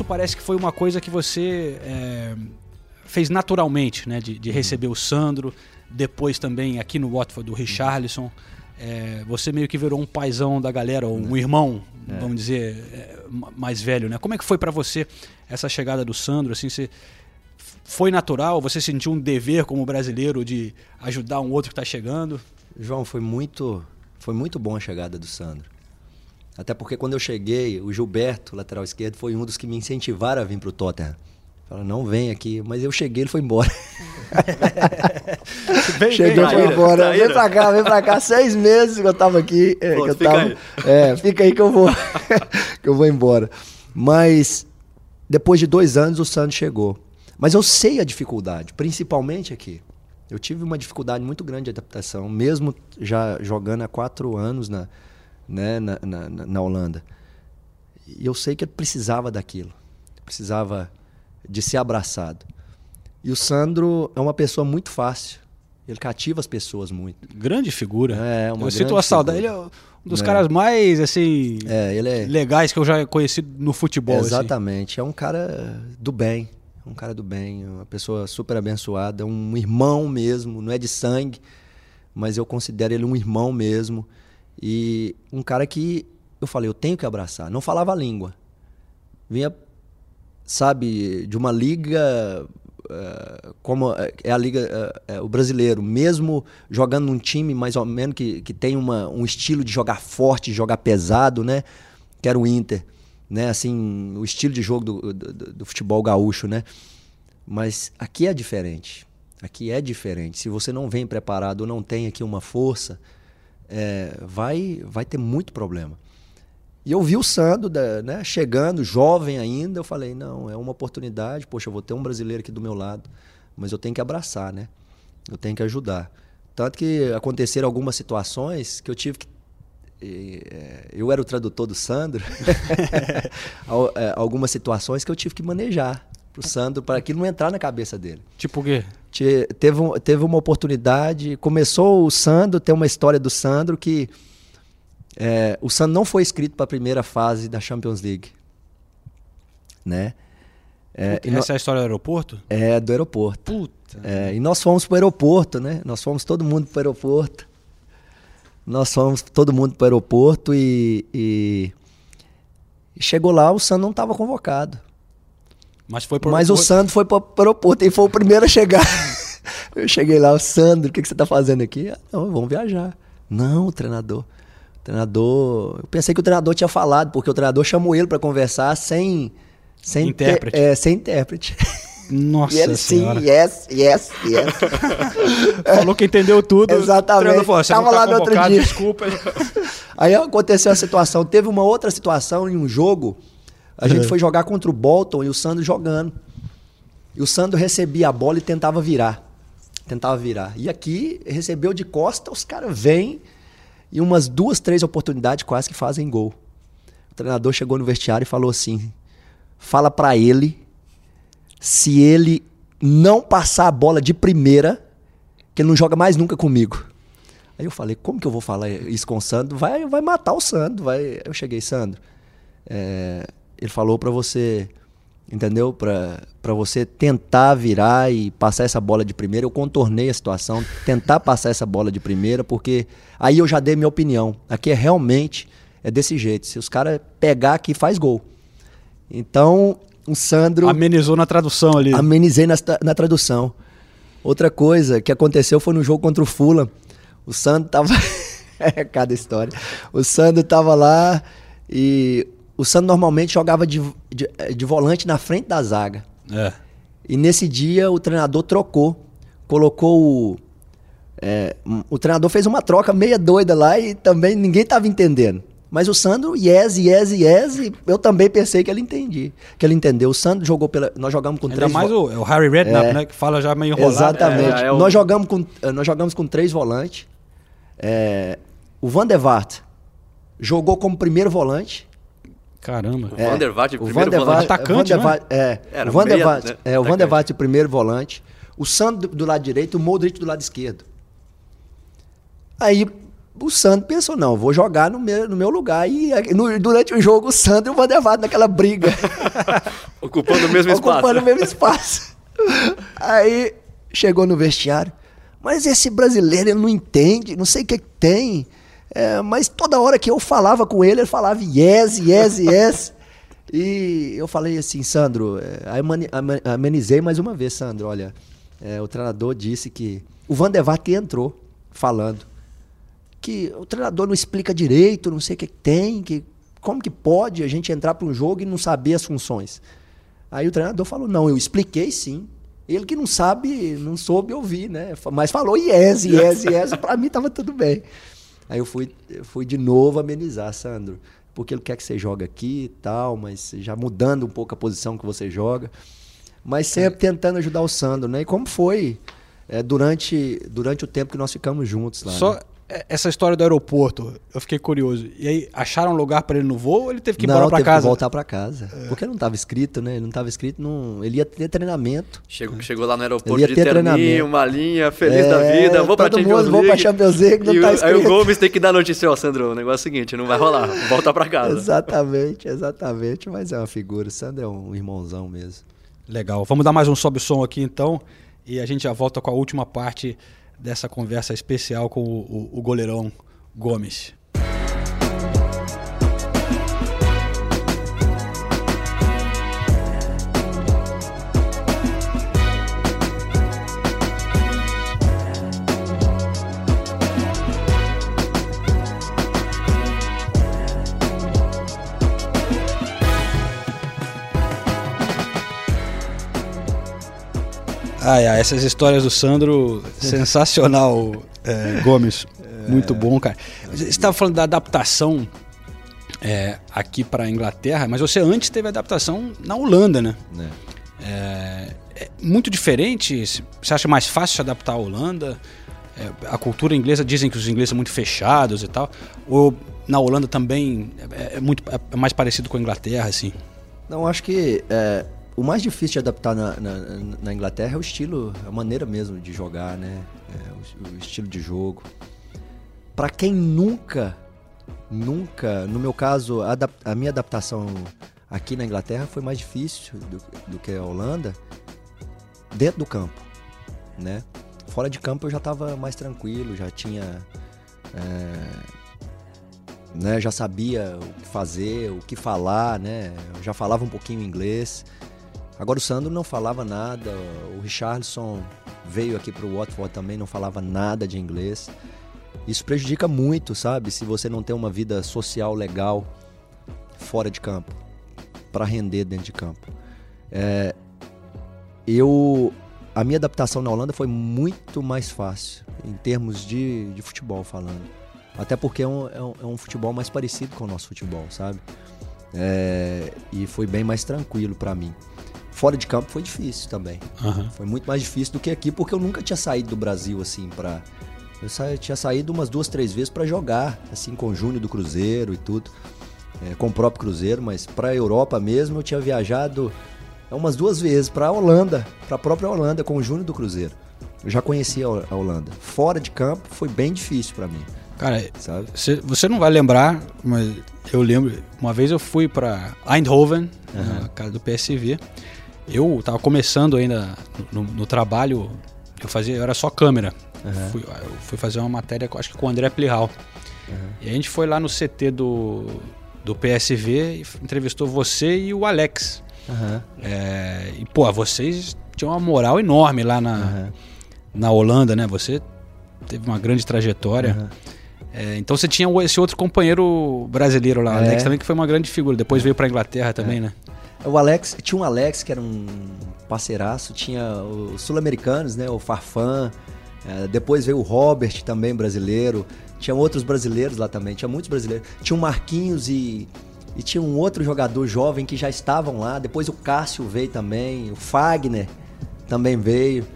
Isso parece que foi uma coisa que você é, fez naturalmente, né? De, de, receber o Sandro, depois também aqui no Watford do Richarlison. É, você meio que virou um paizão da galera, ou um irmão, é. vamos dizer, é, mais velho, né? Como é que foi para você essa chegada do Sandro? Assim, você foi natural? Você sentiu um dever como brasileiro de ajudar um outro que está chegando? João, foi muito, foi muito bom a chegada do Sandro. Até porque quando eu cheguei, o Gilberto, lateral esquerdo, foi um dos que me incentivaram a vir para o Tottenham. Fala, não vem aqui. Mas eu cheguei, ele foi embora. [laughs] vem, Cheguei, foi embora. Vem pra cá, vem pra cá. Seis meses que eu tava aqui. É, Pô, eu fica tava, aí. É, fica aí que eu vou, [laughs] que eu vou embora. Mas depois de dois anos o Santos chegou. Mas eu sei a dificuldade, principalmente aqui. Eu tive uma dificuldade muito grande de adaptação, mesmo já jogando há quatro anos na, né, na, na, na Holanda. E eu sei que ele precisava daquilo. Precisava de ser abraçado. E o Sandro é uma pessoa muito fácil. Ele cativa as pessoas muito. Grande figura. É, uma eu sinto uma saudade. Ele é um dos é. caras mais assim é, ele é... legais que eu já conheci no futebol. Assim. Exatamente. Assim. É um cara do bem. Um cara do bem. Uma pessoa super abençoada. Um irmão mesmo. Não é de sangue, mas eu considero ele um irmão mesmo. E um cara que eu falei, eu tenho que abraçar. Não falava a língua. Vinha, sabe, de uma liga uh, como é a liga uh, é, o brasileiro, mesmo jogando num time mais ou menos que, que tem uma, um estilo de jogar forte, jogar pesado, né? Que era o Inter, né? Assim, o estilo de jogo do, do, do futebol gaúcho, né? Mas aqui é diferente. Aqui é diferente. Se você não vem preparado, não tem aqui uma força, é, vai, vai ter muito problema. E eu vi o Sandro né, chegando, jovem ainda, eu falei, não, é uma oportunidade, poxa, eu vou ter um brasileiro aqui do meu lado, mas eu tenho que abraçar, né? Eu tenho que ajudar. Tanto que aconteceram algumas situações que eu tive que é, eu era o tradutor do Sandro, [laughs] é, algumas situações que eu tive que manejar pro Sandro para aquilo não entrar na cabeça dele. Tipo o quê? Teve, teve uma oportunidade, começou o Sandro, tem uma história do Sandro que é, o Sandro não foi inscrito para a primeira fase da Champions League. Né? É, Puta, essa é a história do aeroporto? É, do aeroporto. Puta. É, e nós fomos para o aeroporto, né? Nós fomos todo mundo para o aeroporto. Nós fomos todo mundo para o aeroporto e, e, e, chegou lá, o Sandro não estava convocado. Mas foi pro Mas o Sandro foi para o aeroporto e foi o primeiro a chegar. [laughs] eu cheguei lá, o Sandro, o que, que você está fazendo aqui? Ah, não, vamos viajar. Não, treinador. O treinador. Eu pensei que o treinador tinha falado, porque o treinador chamou ele para conversar sem. Sem intérprete. é, sem intérprete. [laughs] Nossa e ele senhora. sim, yes, yes, yes. [laughs] Falou que entendeu tudo. Exatamente. Falou, Tava tá lá no outro dia. Desculpa. Aí aconteceu a situação. Teve uma outra situação em um jogo a gente é. foi jogar contra o Bolton e o Sandro jogando. E o Sandro recebia a bola e tentava virar. Tentava virar. E aqui recebeu de costa, os caras vêm e umas duas, três oportunidades quase que fazem gol. O treinador chegou no vestiário e falou assim: fala para ele se ele não passar a bola de primeira, que ele não joga mais nunca comigo. Aí eu falei, como que eu vou falar isso com o Sandro? Vai, vai matar o Sandro. Vai... Eu cheguei, Sandro. É, ele falou para você, entendeu? Para você tentar virar e passar essa bola de primeira. Eu contornei a situação, tentar passar essa bola de primeira, porque aí eu já dei minha opinião. Aqui é realmente é desse jeito. Se os caras pegar aqui, faz gol. Então, o Sandro. Amenizou na tradução ali. Amenizei na, na tradução. Outra coisa que aconteceu foi no jogo contra o Fulham. O Sandro tava. [laughs] é cada história. O Sandro tava lá e o Sandro normalmente jogava de, de, de volante na frente da zaga. É. E nesse dia o treinador trocou. Colocou o. é, o treinador fez uma troca meia doida lá e também ninguém tava entendendo. Mas o Sandro, yes, yes, yes, eu também pensei que ele entendi. Que ele entendeu. O Sandro jogou pela. Nós jogamos com Ainda três. mais vo- o, é o Harry Redknapp, É. né? Que fala já meio enrolado. Exatamente. É, é o- nós, jogamos com, eh, nós jogamos com três volantes. É, o Van der Vaart jogou como primeiro volante. Caramba. O Van der Vaart, O primeiro Van der. Vaart, Atacante, Van der né? Vaart, é, o Van der Vaart, né? é, o Van der. Vaart primeiro volante. O Sandro do lado direito, o Modric do lado esquerdo. Aí o Sandro pensou, não, vou jogar no meu, no meu lugar. E eh, no- durante o jogo, o Sandro e o Van der Vaart naquela briga. [laughs] Ocupando o mesmo espaço. ocupando o mesmo espaço. Aí chegou no vestiário. Mas esse brasileiro ele não entende, não sei o que, que tem. É, mas toda hora que eu falava com ele, ele falava yes, yes, yes. E eu falei assim, Sandro, é, amenizei mais uma vez, Sandro. Olha, é, o treinador disse que. O Van der Vaart entrou falando que o treinador não explica direito, não sei o que que tem, que como que pode a gente entrar para um jogo e não saber as funções. Aí o treinador falou: "Não, eu expliquei sim. Ele que não sabe, não soube ouvir, né? Mas falou yes, yes, yes, para mim tava tudo bem. Aí eu fui, fui de novo amenizar, Sandro, porque ele quer que você jogue aqui e tal, mas já mudando um pouco a posição que você joga. Mas sempre tentando ajudar o Sandro, né? E como foi é, durante, durante o tempo que nós ficamos juntos lá. Só né? É, essa história do aeroporto, eu fiquei curioso. E aí, acharam um lugar pra ele no voo ou ele teve que ir não, embora pra teve casa? que voltar pra casa. Porque não estava escrito, né? Ele não estava escrito, não... ele ia ter treinamento. Chegou, chegou lá no aeroporto Ele ia de ter terninho, treinamento. uma linha, feliz É, da vida, vou pra todo Champions mundo, vou League. pra Champions League, não e tá o- Aí o escrito. Gomes tem que dar notícia, ó, Sandro, o negócio é o seguinte, não vai rolar, volta pra casa. Exatamente, exatamente. Mas é uma figura. O Sandro é um irmãozão mesmo. Legal. Vamos dar mais um sobe som aqui então. E a gente já volta com a última parte dessa conversa especial com o, o- o goleirão Gomes. Ai, ai, essas histórias do Sandro, sensacional, [laughs] é, Gomes. Muito bom, cara. Você estava falando da adaptação é, aqui para a Inglaterra, mas você antes teve adaptação na Holanda, né? Né? É, é muito diferente? Você acha mais fácil se adaptar à Holanda? É, a cultura inglesa dizem que os ingleses são muito fechados e tal. Ou na Holanda também é, é muito é mais parecido com a Inglaterra, assim? Não, acho que é, o mais difícil de adaptar na, na- na Inglaterra é o estilo, a maneira mesmo de jogar, né? É, o, o estilo de jogo. Pra quem nunca, nunca, no meu caso, a, a minha adaptação aqui na Inglaterra foi mais difícil do, do que a Holanda, dentro do campo, né? Fora de campo eu já estava mais tranquilo, já tinha, é, né? Já sabia o que fazer, o que falar, né? Eu já falava um pouquinho inglês. Agora o Sandro não falava nada, o Richarlison veio aqui para o Watford também, não falava nada de inglês. Isso prejudica muito, sabe? Se você não tem uma vida social legal fora de campo, para render dentro de campo. É, eu, a minha adaptação na Holanda foi muito mais fácil em termos de, de futebol falando. Até porque é um, é, um, é um futebol mais parecido com o nosso futebol, sabe? É, e foi bem mais tranquilo para mim. Fora de campo foi difícil também. Aham. Foi muito mais difícil do que aqui, porque eu nunca tinha saído do Brasil assim para eu sa- tinha saído umas duas, três vezes para jogar, assim com o Júnior do Cruzeiro e tudo, é, com o próprio Cruzeiro, mas para a Europa mesmo eu tinha viajado é, umas duas vezes para a Holanda, para a própria Holanda com o Júnior do Cruzeiro. Eu já conhecia a Ho- a Holanda. Fora de campo foi bem difícil para mim, Cara, sabe? Você, você não vai lembrar, mas eu lembro. Uma vez eu fui para Eindhoven, na casa do PSV. Eu tava começando ainda no, no- trabalho. Eu fazia, eu era só câmera. Fui, eu fui fazer uma matéria, acho que com o André Plihal. E a gente foi lá no CT do, do PSV e entrevistou você e o Alex. Aham. É, e, pô, vocês tinham uma moral enorme lá na, na Holanda, né? Você teve uma grande trajetória. É, então você tinha esse outro companheiro brasileiro lá, É. Alex, também que foi uma grande figura. Depois veio pra Inglaterra também, né? O Alex, tinha um Alex que era um parceiraço, tinha os sul-americanos, né? O Farfan, eh, depois veio o Robert também brasileiro, tinha outros brasileiros lá também, tinha muitos brasileiros. Tinha o Marquinhos e, e tinha um outro jogador jovem que já estavam lá, depois o Cássio veio também, o Fagner também veio,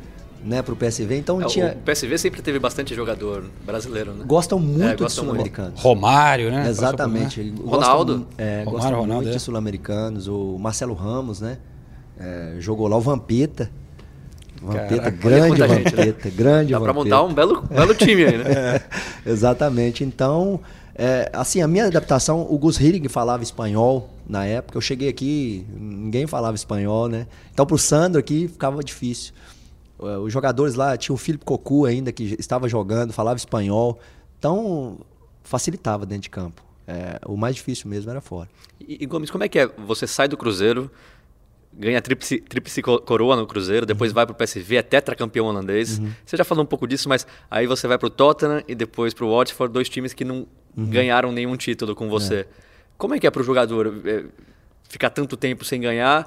né, pro PSV. Então É, tinha O PSV sempre teve bastante jogador brasileiro, né? gostam muito É, dos gostam muito. sul-americanos. Romário, né? Exatamente. Ele gosta Ronaldo. É, Romário, gosta Ronaldo, muito é. de sul-americanos. O Marcelo Ramos, né? É, jogou lá o Vampeta. Vampeta, grande gente, né? Vampeta, grande Dá pra Vampeta. montar um belo, belo time aí, né? [laughs] Exatamente. Então, é, assim, a minha adaptação, o Gus Hiddink falava espanhol na época. Eu cheguei aqui, ninguém falava espanhol, né? Então, pro Sandro aqui ficava difícil. Eh, Os jogadores lá, tinha o Felipe Cocu ainda, que estava jogando, falava espanhol. Então, facilitava dentro de campo. É, o mais difícil mesmo era fora. E, e, Gomes, como é que é? Você sai do Cruzeiro, ganha tríplice, tríplice co- coroa no Cruzeiro, depois vai pro PSV, é tetracampeão holandês. Você já falou um pouco disso, mas aí você vai pro Tottenham e depois pro Watford, dois times que não ganharam nenhum título com você. Como é que é pro jogador é, ficar tanto tempo sem ganhar?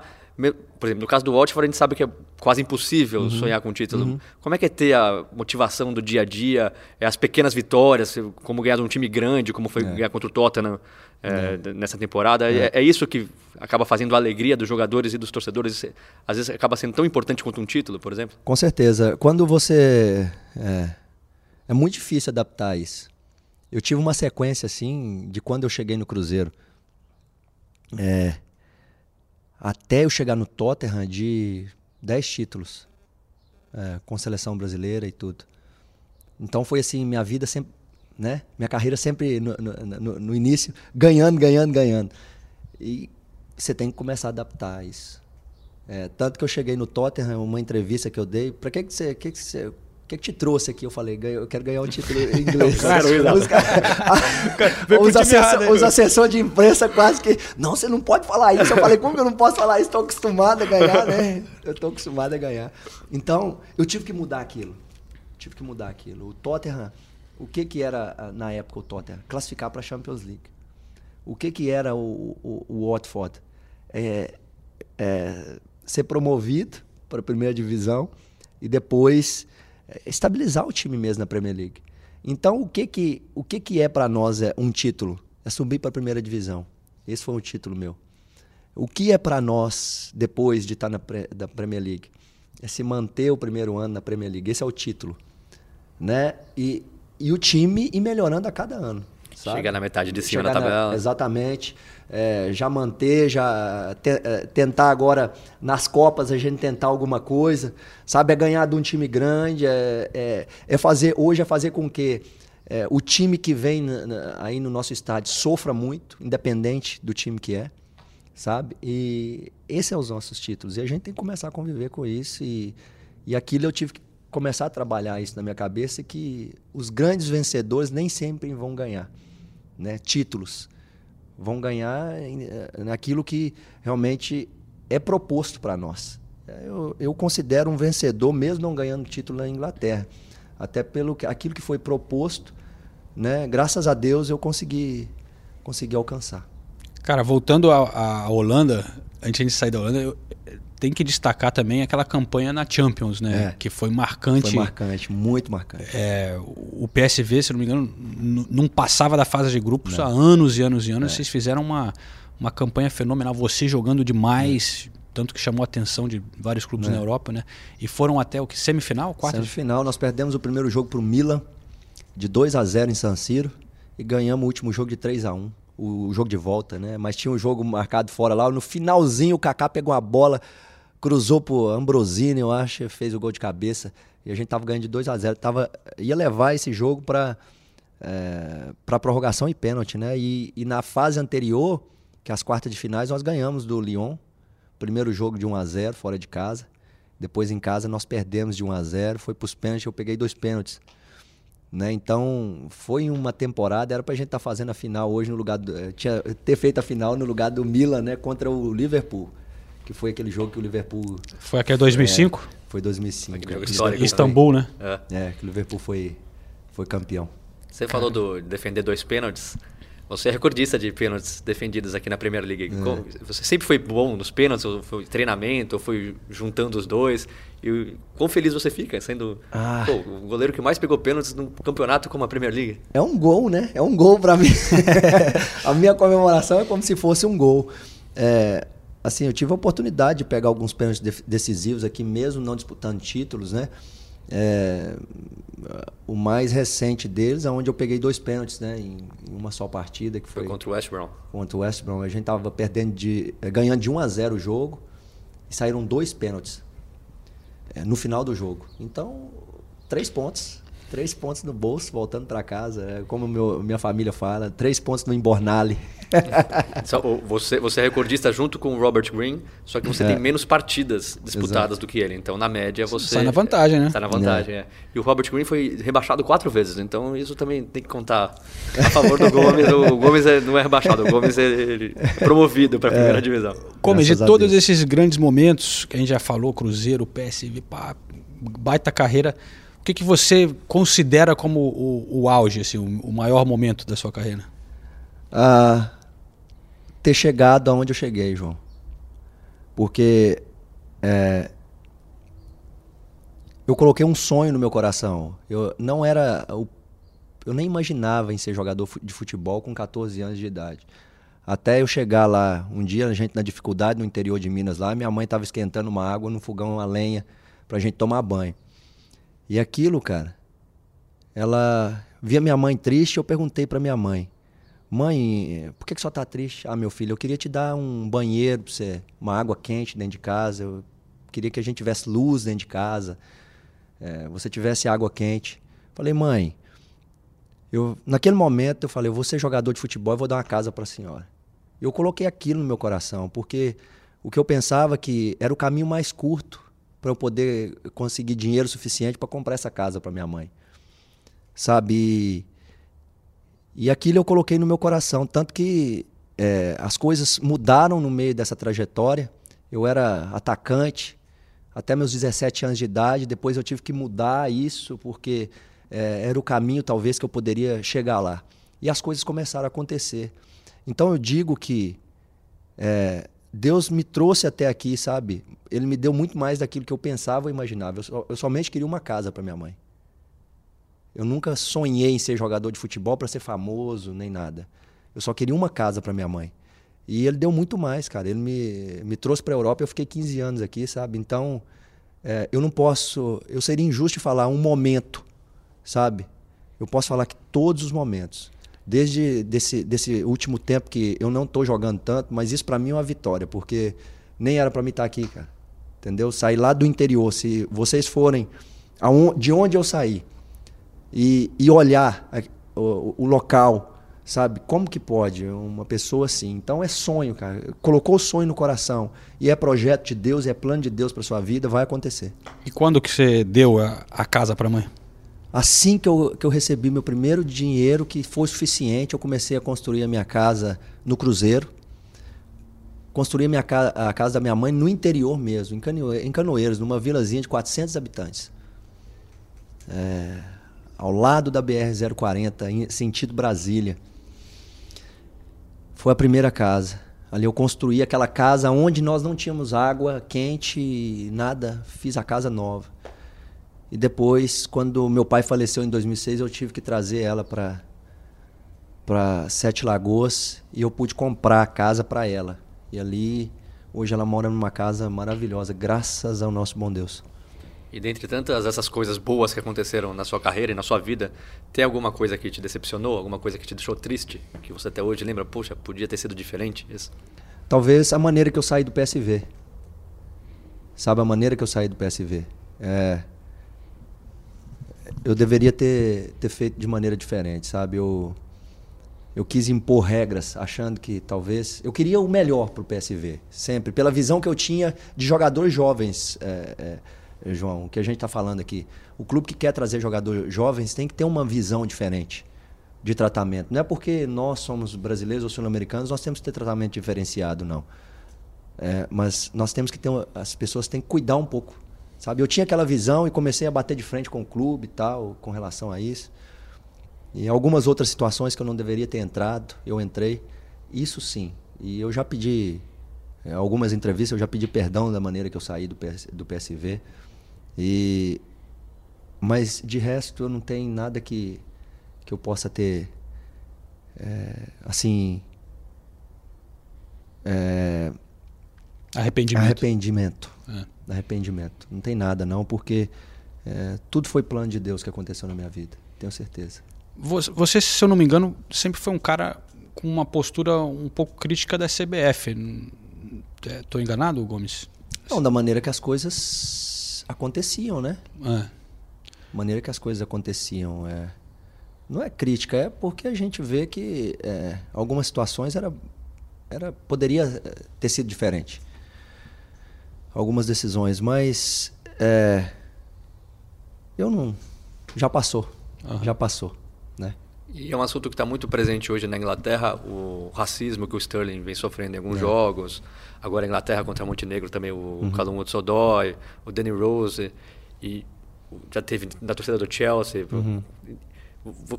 Por exemplo, no caso do Watford, a gente sabe que é quase impossível sonhar com título. Como é que é ter a motivação do dia a dia, é, as pequenas vitórias, como ganhar de um time grande, como foi ganhar contra o Tottenham é, d- nessa temporada? É. é isso que acaba fazendo a alegria dos jogadores e dos torcedores? Às vezes acaba sendo tão importante quanto um título, por exemplo? Com certeza. Quando você. É, é muito difícil adaptar isso. Eu tive uma sequência assim de quando eu cheguei no Cruzeiro. É, até eu chegar no Tottenham de 10 títulos. é, com seleção brasileira e tudo. Então foi assim, minha vida sempre. Né? Minha carreira sempre no, no- no- início, ganhando, ganhando, ganhando. E você tem que começar a adaptar isso. É, tanto que eu cheguei no Tottenham, uma entrevista que eu dei, pra que que você, que que você, que que te trouxe aqui? Eu falei, "Ganhei- eu quero ganhar um título em [laughs] inglês. [laughs] os com os, assessor- assessores de imprensa quase que, não, você não pode falar isso. Eu falei, como que eu não posso falar isso? Estou acostumado a ganhar, né? Eu estou acostumado a ganhar. Então, eu tive que mudar aquilo. Tive que mudar aquilo. O Tottenham, o que que era ah, na época o Tottenham? Classificar para a Champions League. O que que era o, o, o Watford? É, é, ser promovido para a primeira divisão e depois é, estabilizar o time mesmo na Premier League. Então, o que que, o que, que é para nós é um título? É subir para a primeira divisão. Esse foi o título meu. O que é para nós, depois de estar na pre- da Premier League? É se manter o primeiro ano na Premier League. Esse é o título. Né? E, e o time ir melhorando a cada ano. Sabe? Chegar na metade de cima Chegar da tabela. exatamente. É, já manter, já te- é, tentar agora nas Copas a gente tentar alguma coisa, sabe? É ganhar de um time grande, é, é, é fazer, hoje é fazer com que é, o time que vem na- na- aí no nosso estádio sofra muito, independente do time que é, sabe? E esses são os nossos títulos. E a gente tem que começar a conviver com isso. E, e aquilo eu tive que começar a trabalhar isso na minha cabeça, que os grandes vencedores nem sempre vão ganhar né, títulos. Vão ganhar eh, naquilo que realmente é proposto para nós. Eh, Eu, eu considero um vencedor, mesmo não ganhando título na Inglaterra. Até pelo que, aquilo que foi proposto, né, graças a Deus eu consegui, consegui alcançar. Cara, voltando à Holanda, antes de sair da Holanda, eu, tem que destacar também aquela campanha na Champions, né? É. Que foi marcante. Foi marcante, muito marcante. É, o PSV, se não me engano, não passava da fase de grupos há anos e anos e É. anos. Vocês fizeram uma, uma campanha fenomenal. Você jogando demais, tanto que chamou a atenção de vários clubes É. na Europa, né? E foram até o que? Semifinal? Quarta? Semifinal, nós perdemos o primeiro jogo para o Milan, de 2 a 0 em San Siro, e ganhamos o último jogo de 3 a 1 o, o jogo de volta, né? Mas tinha um jogo marcado fora lá. No finalzinho, o Kaká pegou a bola, cruzou pro Ambrosini, eu acho, fez o gol de cabeça. E a gente tava ganhando de 2 a 0 tava, Ia levar esse jogo para é, prorrogação e pênalti, né? E, e na fase anterior, que é as quartas de finais, nós ganhamos do Lyon. Primeiro jogo de 1 a 0 fora de casa. Depois em casa nós perdemos de 1 a 0 Foi para os pênaltis, eu peguei dois pênaltis. Né? Então, foi uma temporada, era pra gente estar fazendo a final hoje no lugar do, eh, tinha ter feito a final no lugar do Milan, né, contra o Liverpool, que foi aquele jogo que o Liverpool Foi aquele 2005? foi 2005. Aquele jogo histórico. Istambul, né? É. É, que o Liverpool foi foi campeão. Você falou do defender dois pênaltis. Você é recordista de pênaltis defendidos aqui na Premier League. Como- Você sempre foi bom nos pênaltis, ou foi treinamento, ou foi juntando os dois. E quão feliz você fica sendo Ah. pô, o goleiro que mais pegou pênaltis num campeonato como a Premier League? É um gol, né? É um gol pra mim. [laughs] a minha comemoração é como se fosse um gol. É, assim, eu tive a oportunidade de pegar alguns pênaltis decisivos aqui, mesmo não disputando títulos, né? É, o mais recente deles é onde eu peguei dois pênaltis, né? Em, em uma só partida, que Foi foi, contra o West Brom. contra o West Brom. A gente tava perdendo de, eh, ganhando de 1 a 0 o jogo e saíram dois pênaltis eh, no final do jogo. Então, três pontos. Três pontos no bolso, voltando para casa. É como meu, minha família fala, três pontos no embornale. [laughs] [laughs] Você, você é recordista junto com o Robert Green, só que você É. tem menos partidas disputadas do que ele. Então, na média, você. Sai na vantagem, né? Está na vantagem, é. E o Robert Green foi rebaixado quatro vezes, então isso também tem que contar a favor do Gomes. O [laughs] Gomes é- não é rebaixado, o Gomes é, ele é promovido para a primeira divisão. Como de todos Deus. esses grandes momentos que a gente já falou, Cruzeiro, PSV, pá, baita carreira, o que, que você considera como o, o auge, assim, o, o maior momento da sua carreira? Ah, ter chegado aonde eu cheguei, João. Porque é, eu coloquei um sonho no meu coração. Eu não era. eu nem imaginava em ser jogador de futebol com 14 anos de idade. Até eu chegar lá, um dia a gente na dificuldade no interior de Minas lá, minha mãe estava esquentando uma água no fogão, uma lenha, pra gente tomar banho. E aquilo, cara, ela via minha mãe triste, eu perguntei pra minha mãe: Mãe, por que, que só tá triste? Ah, meu filho, eu queria te dar um banheiro pra você, uma água quente dentro de casa. Eu queria que a gente tivesse luz dentro de casa, eh, você tivesse água quente. Falei, mãe, eu, naquele momento eu falei, eu vou ser jogador de futebol e vou dar uma casa para a senhora. Eu coloquei aquilo no meu coração, porque o que eu pensava que era o caminho mais curto para eu poder conseguir dinheiro suficiente para comprar essa casa para minha mãe. Sabe? E, aquilo eu coloquei no meu coração, tanto que eh, as coisas mudaram no meio dessa trajetória. Eu era atacante até meus 17 anos de idade, depois eu tive que mudar isso porque eh, era o caminho talvez que eu poderia chegar lá. E as coisas começaram a acontecer. Então eu digo que eh, Deus me trouxe até aqui, sabe? Ele me deu muito mais daquilo que eu pensava ou imaginava. Eu, eu somente queria uma casa para minha mãe. Eu nunca sonhei em ser jogador de futebol para ser famoso, nem nada. Eu só queria uma casa para minha mãe. E ele deu muito mais, cara. Ele me, me trouxe para a Europa, eu fiquei 15 anos aqui, sabe? Então, é, eu não posso. Eu seria injusto falar um momento, sabe? Eu posso falar que todos os momentos. Desde desse, desse último tempo que eu não estou jogando tanto, mas isso para mim é uma vitória, porque nem era para mim estar aqui, cara. Entendeu? Sair lá do interior. Se vocês forem aon- de onde eu saí e, e olhar a- o, o local, sabe? Como que pode uma pessoa assim? Então é sonho, cara. Colocou o sonho no coração e é projeto de Deus, é plano de Deus para sua vida, vai acontecer. E quando que você deu a, a casa para mãe? Assim que eu, que eu recebi meu primeiro dinheiro, que foi suficiente, eu comecei a construir a minha casa no Cruzeiro. Construí a, minha ca a casa da minha mãe no interior mesmo, em Canoeiros, numa vilazinha de 400 habitantes. É, ao lado da BR-040, em sentido Brasília. Foi a primeira casa. Ali eu construí aquela casa onde nós não tínhamos água quente, nada. Fiz a casa nova. E depois, quando meu pai faleceu em 2006, eu tive que trazer ela para para Sete Lagoas e eu pude comprar a casa para ela. E ali, hoje ela mora numa casa maravilhosa, graças ao nosso bom Deus. E dentre tantas essas coisas boas que aconteceram na sua carreira e na sua vida, tem alguma coisa que te decepcionou? Alguma coisa que te deixou triste? Que você até hoje lembra, poxa, podia ter sido diferente isso? Talvez a maneira que eu saí do PSV. Sabe a maneira que eu saí do PSV? É, eu deveria ter, ter feito de maneira diferente, sabe? Eu, eu quis impor regras, achando que talvez. Eu queria o melhor para o PSV, sempre, pela visão que eu tinha de jogadores jovens, é, é, João, que a gente está falando aqui. O clube que quer trazer jogadores jovens tem que ter uma visão diferente de tratamento. Não é porque nós somos brasileiros ou sul-americanos, nós temos que ter tratamento diferenciado, não. É, mas nós temos que ter. As pessoas têm que cuidar um pouco. Sabe? Eu tinha aquela visão e comecei a bater de frente com o clube e tal, com relação a isso. Em algumas outras situações que eu não deveria ter entrado, eu entrei. Isso sim. E eu já pedi, em algumas entrevistas, eu já pedi perdão da maneira que eu saí do PSV. E, mas de resto, eu não tenho nada que, que eu possa ter, é, assim. É, Arrependimento. Arrependimento. É. Arrependimento. Não tem nada, não, porque é, tudo foi plano de Deus que aconteceu na minha vida. Tenho certeza. Você, você, se eu não me engano, sempre foi um cara com uma postura um pouco crítica da CBF. Estou enganado, Gomes? Não, da maneira que as coisas aconteciam, né? É. maneira que as coisas aconteciam. É... Não é crítica, é porque a gente vê que é, algumas situações era, era, poderia é, ter sido diferente. Algumas decisões, mas é, eu não. Já passou. Aham. Já passou. Né? E é um assunto que está muito presente hoje na Inglaterra, o racismo que o Sterling vem sofrendo em alguns É. jogos. Agora a Inglaterra contra Montenegro também, o Uhum. Callum Hudson-Odoi, o Danny Rose. E já teve na torcida do Chelsea. Uhum.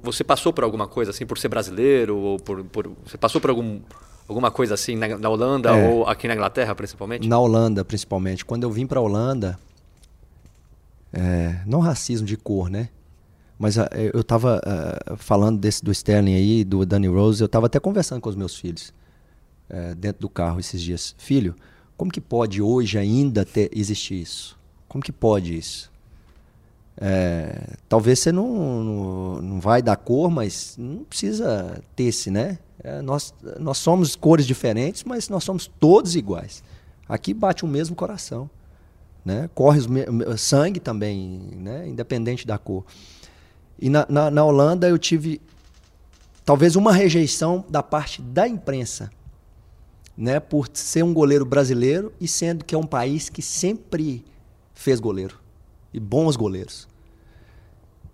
Você passou por alguma coisa assim, por ser brasileiro? ou por, por- Você passou por algum, alguma coisa assim na, na Holanda É. ou aqui na Inglaterra, principalmente? Na Holanda, principalmente. Quando eu vim para a Holanda, é, não racismo de cor, né? Mas ah, eu estava falando desse do Sterling aí, do Danny Rose, eu estava até conversando com os meus filhos é, dentro do carro esses dias. Filho, como que pode hoje ainda ter, existir isso? Como que pode isso? É, talvez você não, não, não vai dar cor, mas não precisa ter esse, né? É, nós, nós somos cores diferentes, mas nós somos todos iguais. Aqui bate o mesmo coração, né? Corre me- sangue também, né? Independente da cor. E na, na, na Holanda eu tive talvez uma rejeição da parte da imprensa, né? Por ser um goleiro brasileiro e sendo que é um país que sempre fez goleiro e bons goleiros.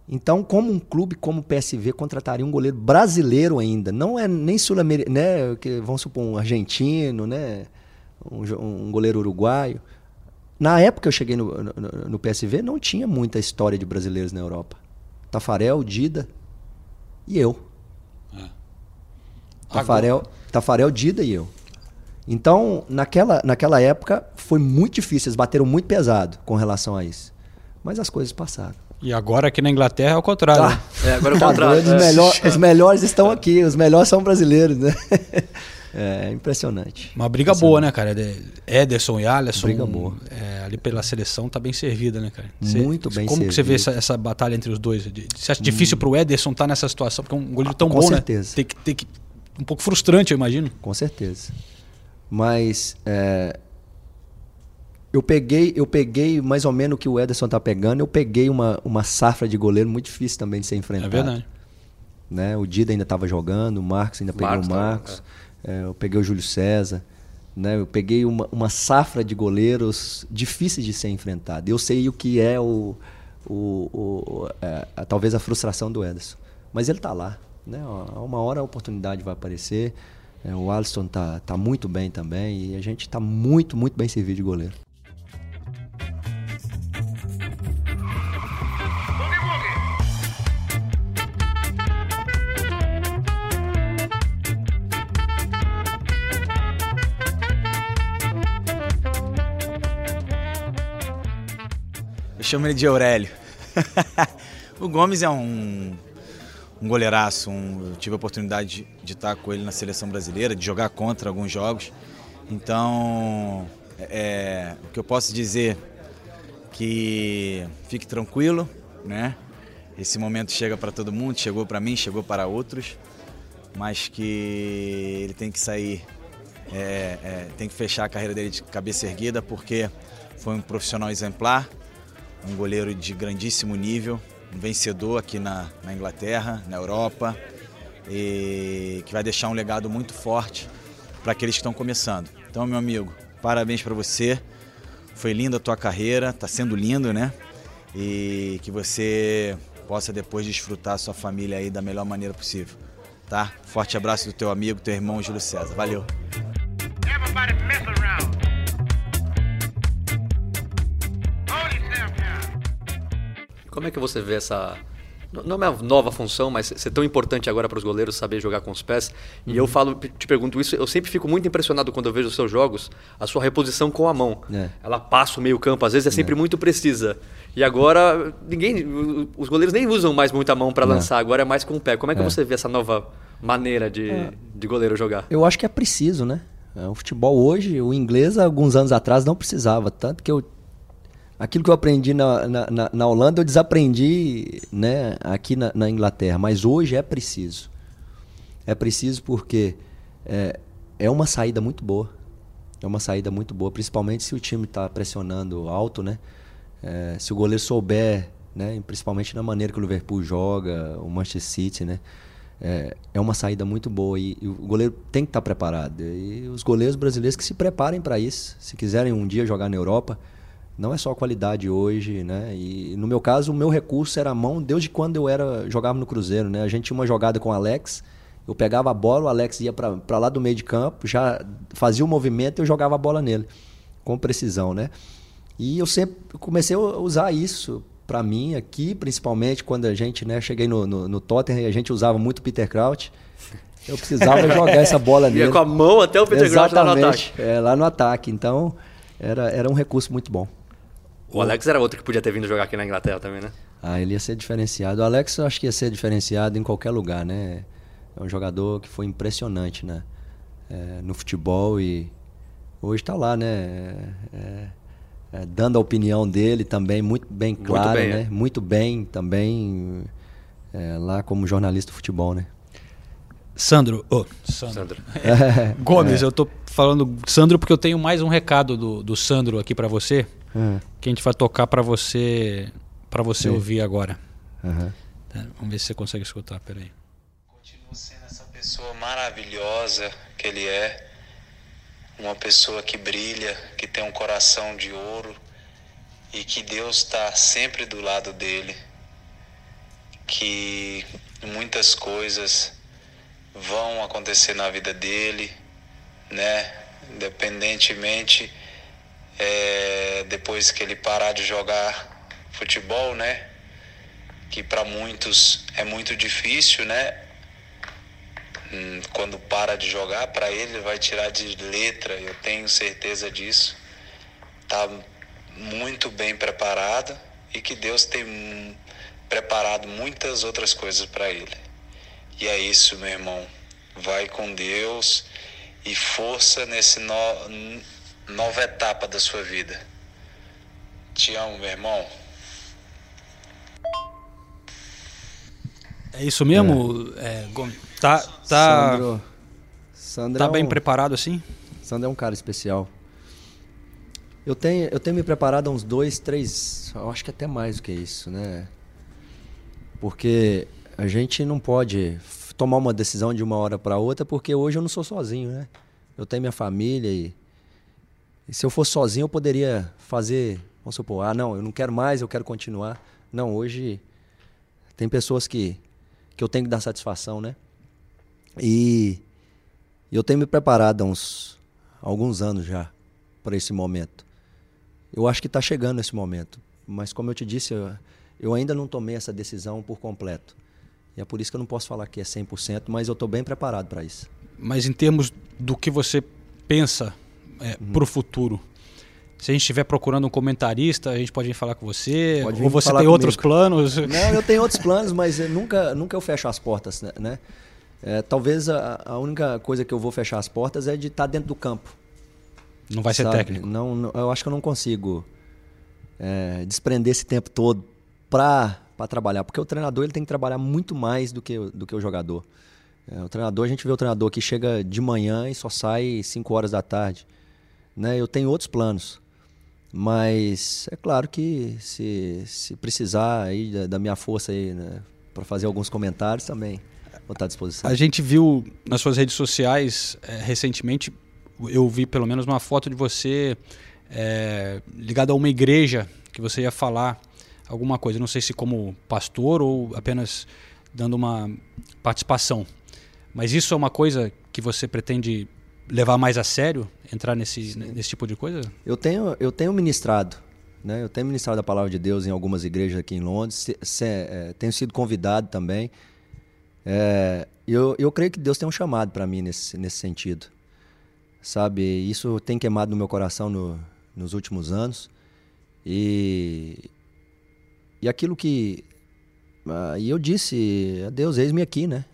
Então, como um clube como o PSV contrataria um goleiro brasileiro ainda, não é nem sul-americano, né, que vamos supor um argentino, né, um, um goleiro uruguaio. Na época que eu cheguei no, no, no PSV, não tinha muita história de brasileiros na Europa. Tafarel, Dida e eu. Tafarel, Tafarel, Dida e eu. Então, naquela, naquela época, foi muito difícil. Eles bateram muito pesado com relação a isso. Mas as coisas passaram. E agora aqui na Inglaterra é o contrário. Ah, [laughs] É, agora o Tá contrário. os, É. melhor- [laughs] os melhores estão aqui, os melhores são brasileiros, né? [laughs] É impressionante. Uma briga boa, né, cara? De- Ederson e Alisson. Briga boa. é, ali pela seleção tá bem servida, né, cara? Muito bem Como que você vê servido. essa, essa batalha entre os dois? Você acha difícil pro Ederson estar nessa situação? Porque é um goleiro tão Com bom, certeza. né? Tem que, tem que, um pouco frustrante, eu imagino. Com certeza. Mas é, eu peguei, eu peguei mais ou menos o que o Ederson tá pegando, eu peguei uma, uma safra de goleiro muito difícil também de ser enfrentado. É verdade. né? O Dida ainda estava jogando, o Marcos ainda pegou Marcos o Marcos, é, eu peguei o Júlio César, né? Eu peguei uma, uma safra de goleiros difíceis de ser enfrentado. Eu sei o que é o, o, o- é, a- talvez a frustração do Ederson, mas ele está lá, né? A uma hora a oportunidade vai aparecer. É, o Alisson tá, tá muito bem também e a gente está muito, muito bem servido de goleiro. Eu chamo ele de Aurélio. [laughs] o Gomes é um, um goleiraço. um- tive a oportunidade de, de estar com ele na seleção brasileira, de jogar contra alguns jogos. Então, é, o que eu posso dizer que fique tranquilo, né? Esse momento chega para todo mundo, chegou para mim, chegou para outros, mas que ele tem que sair, é, é, tem que fechar a carreira dele de cabeça erguida, porque foi um profissional exemplar, um goleiro de grandíssimo nível, um vencedor aqui na, na Inglaterra, na Europa, e que vai deixar um legado muito forte para aqueles que estão começando. Então, meu amigo, parabéns para você. Foi linda a tua carreira, tá sendo lindo, né? E que você possa depois desfrutar a sua família aí da melhor maneira possível, tá? Forte abraço do teu amigo, teu irmão Júlio César. Valeu. Como é que você vê essa, Não é uma nova função, mas ser tão importante agora para os goleiros saber jogar com os pés. E eu falo, te pergunto isso, eu sempre fico muito impressionado quando eu vejo os seus jogos, a sua reposição com a mão. É. Ela passa o meio campo, às vezes é sempre muito precisa. E agora ninguém, os goleiros nem usam mais muita mão para lançar, agora é mais com o pé. Como é que É. você vê essa nova maneira de, de goleiro jogar? Eu acho que é preciso, né? É, O futebol hoje, o inglês, alguns anos atrás, não precisava. Tanto que eu. Aquilo que eu aprendi na, na, na- Holanda, eu desaprendi né, aqui na, na Inglaterra. Mas hoje é preciso. É preciso porque é, é uma saída muito boa. É uma saída muito boa, principalmente se o time está pressionando alto, né? É, se o goleiro souber, né? Principalmente na maneira que o Liverpool joga, o Manchester City, né? É, é uma saída muito boa e, e o goleiro tem que estar preparado. E os goleiros brasileiros que se preparem para isso. Se quiserem um dia jogar na Europa, não é só qualidade hoje, né? E no meu caso, o meu recurso era a mão desde quando eu era jogava no Cruzeiro, né? A gente tinha uma jogada com o Alex, eu pegava a bola, o Alex ia para lá do meio de campo, já fazia o movimento e eu jogava a bola nele, com precisão, né? E eu sempre comecei a usar isso para mim aqui, principalmente quando a gente, né, cheguei no, no, no Tottenham e a gente usava muito Peter Crouch. Eu precisava [laughs] jogar essa bola nele. Ia com a mão até o Peter Crouch lá no ataque. é, lá no ataque. Então, era, era um recurso muito bom. O Alex era outro que podia ter vindo jogar aqui na Inglaterra também, né? Ah, ele ia ser diferenciado. O Alex eu acho que ia ser diferenciado em qualquer lugar, né? É um jogador que foi impressionante, né? É, no futebol e hoje está lá, né? É, é, dando a opinião dele também, muito bem Muito clara, bem, né? é. Muito bem também é, lá como jornalista de futebol, né? Sandro, ô, Sandro. Sandro. [laughs] É, Gomes, eu tô falando Sandro porque eu tenho mais um recado do, do Sandro aqui pra você, É, que a gente vai tocar pra você para você Sim. ouvir agora. Tá, Vamos ver se você consegue escutar, peraí. Continua sendo essa pessoa maravilhosa que ele é. Uma pessoa que brilha, que tem um coração de ouro e que Deus está sempre do lado dele. Que muitas coisas vão acontecer na vida dele, né? Independentemente, é, depois que ele parar de jogar futebol, né? que para muitos é muito difícil, né? Hum, Quando para de jogar, para ele vai tirar de letra, eu tenho certeza disso. Tá muito bem preparado e que Deus tem preparado muitas outras coisas para ele. E é isso, meu irmão. Vai com Deus e força nesse no, nova etapa da sua vida. Te amo, meu irmão. É isso mesmo, é, Gomes? Tá, tá, Sandro, Sandro tá é bem um- preparado assim? Sandro é um cara especial. Eu tenho, eu tenho me preparado há uns dois, três, eu acho que até mais do que isso, né? Porque a gente não pode tomar uma decisão de uma hora para outra, porque hoje eu não sou sozinho, né? Eu tenho minha família e, e se eu fosse sozinho eu poderia fazer, vamos supor, ah, não, eu não quero mais, eu quero continuar. Não, hoje tem pessoas que, que eu tenho que dar satisfação, né? E eu tenho me preparado há uns alguns anos já para esse momento. Eu acho que está chegando esse momento, mas como eu te disse, eu, eu ainda não tomei essa decisão por completo. E é por isso que eu não posso falar que é 100%, mas eu estou bem preparado para isso. Mas em termos do que você pensa é, Uhum. pro futuro, se a gente estiver procurando um comentarista, a gente pode vir falar com você, ou você tem outros comigo. planos? [laughs] Não, eu tenho outros planos, mas eu nunca, nunca eu fecho as portas, né- né? É, talvez a, a única coisa que eu vou fechar as portas é de estar dentro do campo. Não vai ser sabe? técnico. Não, não- eu acho que eu não consigo é, desprender esse tempo todo para trabalhar, porque o treinador ele tem que trabalhar muito mais do que, o- do que o jogador. É, o treinador, a gente vê o treinador que chega de manhã e só sai 5 horas da tarde. Né? Eu tenho outros planos, mas é claro que se, se precisar aí da, da minha força aí, né, para fazer alguns comentários também, vou estar à disposição. A gente viu nas suas redes sociais é, recentemente, eu vi pelo menos uma foto de você é, ligado a uma igreja que você ia falar alguma coisa. Não sei se como pastor ou apenas dando uma participação. Mas isso é uma coisa que você pretende levar mais a sério, entrar nesse, nesse tipo de coisa? Eu tenho, eu tenho ministrado Né? Eu tenho ministrado a palavra de Deus em algumas igrejas aqui em Londres, se, se, é, tenho sido convidado também. É, eu, eu creio que Deus tem um chamado para mim nesse, nesse sentido. Sabe, isso tem queimado no meu coração no, nos últimos anos. E, e aquilo que. Ah, e eu disse a Deus: eis-me aqui, né?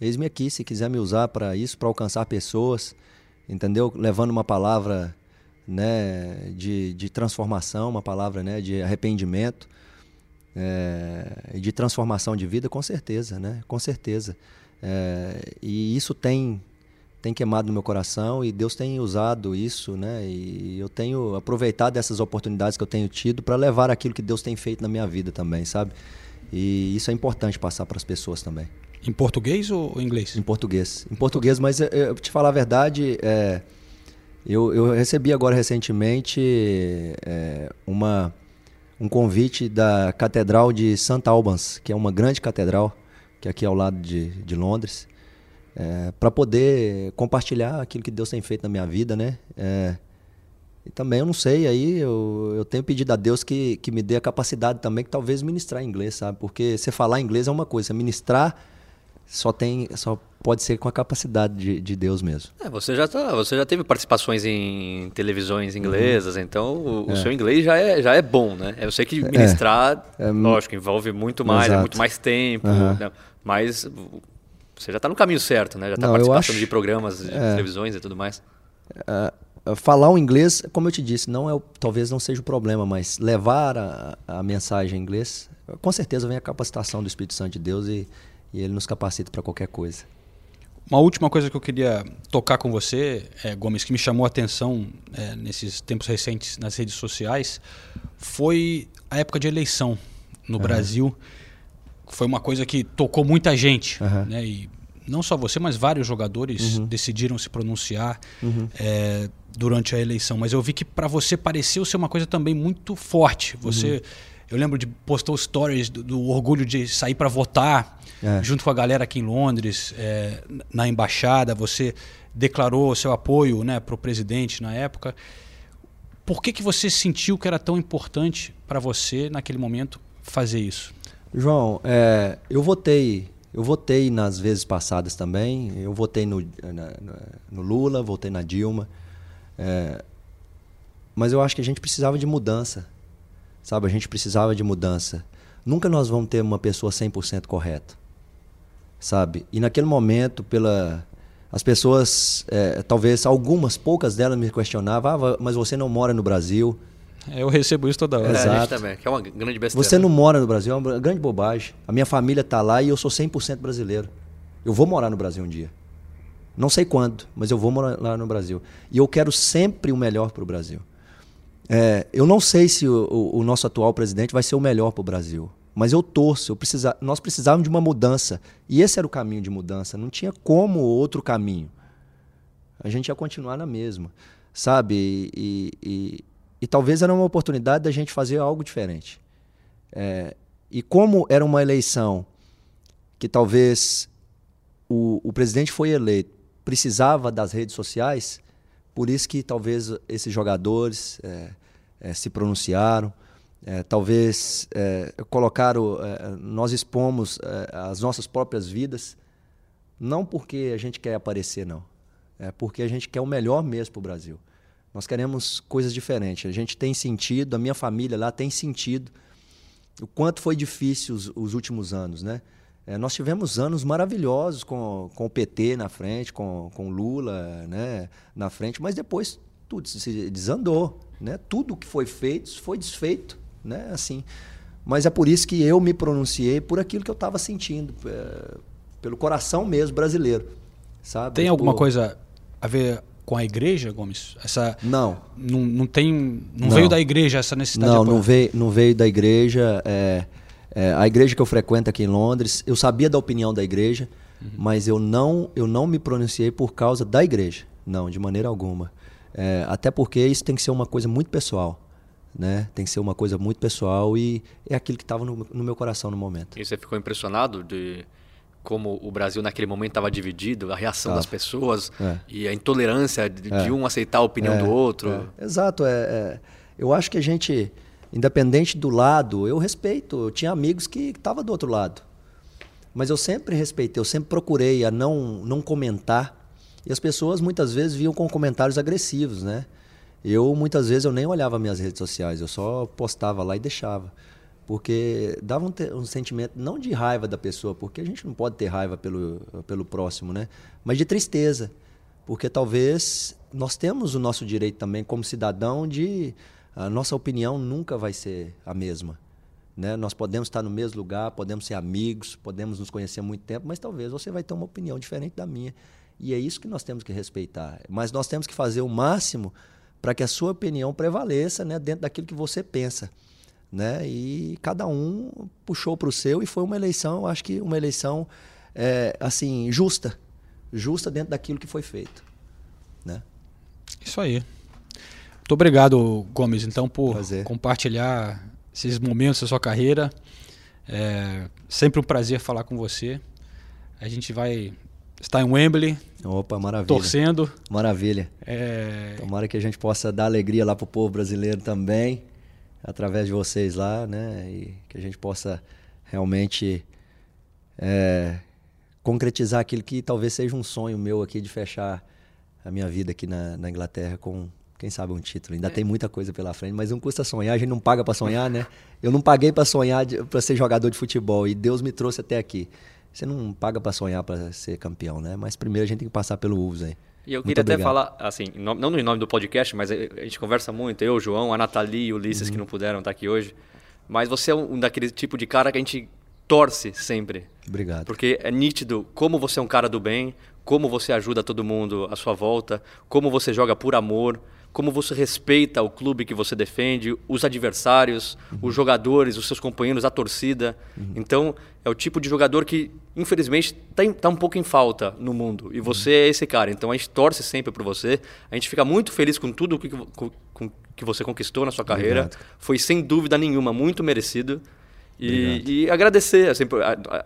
Eis-me aqui, se quiser me usar para isso, para alcançar pessoas, entendeu? Levando uma palavra né, de, de transformação, uma palavra né, de arrependimento, é, de transformação de vida, com certeza, né? Com certeza. É, e isso tem tem queimado no meu coração e Deus tem usado isso, né? E eu tenho aproveitado essas oportunidades que eu tenho tido para levar aquilo que Deus tem feito na minha vida também, sabe? E isso é importante passar para as pessoas também. Em português ou inglês? Em português. Em português, mas eu, eu te falar a verdade, é, eu, eu, recebi agora recentemente é, uma, um convite da Catedral de St. Albans, que é uma grande catedral, que é aqui ao lado de, de Londres é, para poder compartilhar aquilo que Deus tem feito na minha vida, né? É, e também eu não sei, aí eu, eu tenho pedido a Deus que, que me dê a capacidade também, que talvez ministrar em inglês, sabe? Porque você falar inglês é uma coisa, você ministrar só tem só pode ser com a capacidade de, de Deus mesmo. É, você já tá, você já teve participações em televisões inglesas, uhum. então o, É. o seu inglês já é, já é bom, né? Eu sei que ministrar, É, lógico, envolve muito mais, é muito mais tempo, Aham. né? mas você já está no caminho certo, né? Já está participando acho- de programas de é. televisões e tudo mais. Ah, falar o inglês, como eu te disse, não é talvez não seja o problema, mas levar a, a mensagem em inglês, com certeza vem a capacitação do Espírito Santo de Deus e, e ele nos capacita para qualquer coisa. Uma última coisa que eu queria tocar com você, é, Gomes, que me chamou a atenção é, nesses tempos recentes nas redes sociais, foi a época de eleição no Brasil. Foi uma coisa que tocou muita gente. Aham. Né? E não só você, mas vários jogadores decidiram se pronunciar é, durante a eleição. Mas eu vi que para você pareceu ser uma coisa também muito forte. Você, eu lembro de postou stories do, do orgulho de sair para votar É. junto com a galera aqui em Londres, é, na embaixada. Você declarou seu apoio né, para o presidente na época. Por que, que você sentiu que era tão importante para você naquele momento fazer isso? João, é, eu votei, eu votei nas vezes passadas também. Eu votei no, na- no Lula, votei na Dilma. É, mas eu acho que a gente precisava de mudança, sabe? A gente precisava de mudança. Nunca nós vamos ter uma pessoa 100% correta, sabe? E naquele momento, pela as pessoas, é, talvez algumas, poucas delas me questionavam, ah, mas você não mora no Brasil. É, Eu recebo isso toda hora. É, a gente Exato. também, que é uma grande besteira. Você não mora no Brasil, é uma grande bobagem. A minha família está lá e eu sou 100% brasileiro. Eu vou morar no Brasil um dia. Não sei quando, mas eu vou morar lá no Brasil. E eu quero sempre o melhor para o Brasil. É, eu não sei se o, o- o nosso atual presidente vai ser o melhor para o Brasil. Mas eu torço, eu precisa, nós precisávamos de uma mudança. E esse era o caminho de mudança. Não tinha como outro caminho. A gente ia continuar na mesma. Sabe? E, e- e- talvez era uma oportunidade da gente fazer algo diferente. É, e como era uma eleição que talvez o, o presidente foi eleito, precisava das redes sociais, por isso que talvez esses jogadores é, é, se pronunciaram, é, talvez é, colocaram, é, nós expomos é, as nossas próprias vidas, não porque a gente quer aparecer, não. É porque a gente quer o melhor mesmo para o Brasil. Nós queremos coisas diferentes. A gente tem sentido, a minha família lá tem sentido o quanto foi difícil os, os últimos anos, né? É, nós tivemos anos maravilhosos com, com o PT na frente, com, com o Lula né, na frente, mas depois tudo se desandou, né? Tudo que foi feito foi desfeito, né? Assim, mas é por isso que eu me pronunciei por aquilo que eu estava sentindo, é, pelo coração mesmo brasileiro, sabe? Tem alguma coisa a ver com a igreja, Gomes? Essa Não, não, não tem, não, Não. veio da igreja essa necessidade. Não, não veio, não veio da igreja. é, é, a igreja que eu frequento aqui em Londres, eu sabia da opinião da igreja, mas eu não, eu não me pronunciei por causa da igreja. Não, de maneira alguma. É, até porque isso tem que ser uma coisa muito pessoal. Né? Tem que ser uma coisa muito pessoal e é aquilo que estava no, no meu coração no momento. E você ficou impressionado de como o Brasil naquele momento estava dividido, a reação das pessoas É. e a intolerância de, É. de um aceitar a opinião É, do outro. é. Exato. É, é, eu acho que a gente, Independente do lado, eu respeito. Eu tinha amigos que estavam do outro lado. Mas eu sempre respeitei, eu sempre procurei a não, não comentar. E as pessoas muitas vezes viam com comentários agressivos, né? Eu muitas vezes eu nem olhava minhas redes sociais, eu só postava lá e deixava. Porque dava um, um sentimento, não de raiva da pessoa, porque a gente não pode ter raiva pelo, pelo próximo, né? Mas de tristeza. Porque talvez nós temos o nosso direito também, como cidadão, de. A nossa opinião nunca vai ser a mesma. Né? Nós podemos estar no mesmo lugar, podemos ser amigos, podemos nos conhecer há muito tempo, mas talvez você vai ter uma opinião diferente da minha. E é isso que nós temos que respeitar. Mas nós temos que fazer o máximo para que a sua opinião prevaleça né, dentro daquilo que você pensa. Né? E cada um puxou para o seu e foi uma eleição, eu acho que uma eleição é, assim justa, justa dentro daquilo que foi feito. Né? Isso aí. Muito obrigado, Gomes, então, por Prazer. compartilhar esses momentos da sua carreira. É sempre um prazer falar com você. A gente vai estar em Wembley, Opa, maravilha. torcendo. Maravilha. É, Tomara que a gente possa dar alegria lá pro povo brasileiro também, através de vocês lá, né? E que a gente possa realmente é, concretizar aquilo que talvez seja um sonho meu aqui de fechar a minha vida aqui na, na Inglaterra com, quem sabe, um título. Ainda tem muita coisa pela frente, mas não custa sonhar, a gente não paga para sonhar, né? Eu não paguei para sonhar para ser jogador de futebol e Deus me trouxe até aqui. Você não paga para sonhar para ser campeão, né? Mas primeiro a gente tem que passar pelo Wolves aí. E eu queria até falar, assim, não no nome do podcast, mas a a gente conversa muito, eu, o João, a Nathalie e o Ulisses, Uhum. que não puderam estar aqui hoje. Mas você é um daquele tipo de cara que a gente torce sempre. Obrigado. Porque é nítido como você é um cara do bem, como você ajuda todo mundo à sua volta, como você joga por amor, como você respeita o clube que você defende, os adversários, os jogadores, os seus companheiros, a torcida. Então, é o tipo de jogador que, infelizmente, está um pouco em falta no mundo. E você é esse cara. Então, a gente torce sempre por você. A gente fica muito feliz com tudo que, com, com- que você conquistou na sua carreira. Obrigado. Foi, sem dúvida nenhuma, muito merecido. E, e agradecer, assim,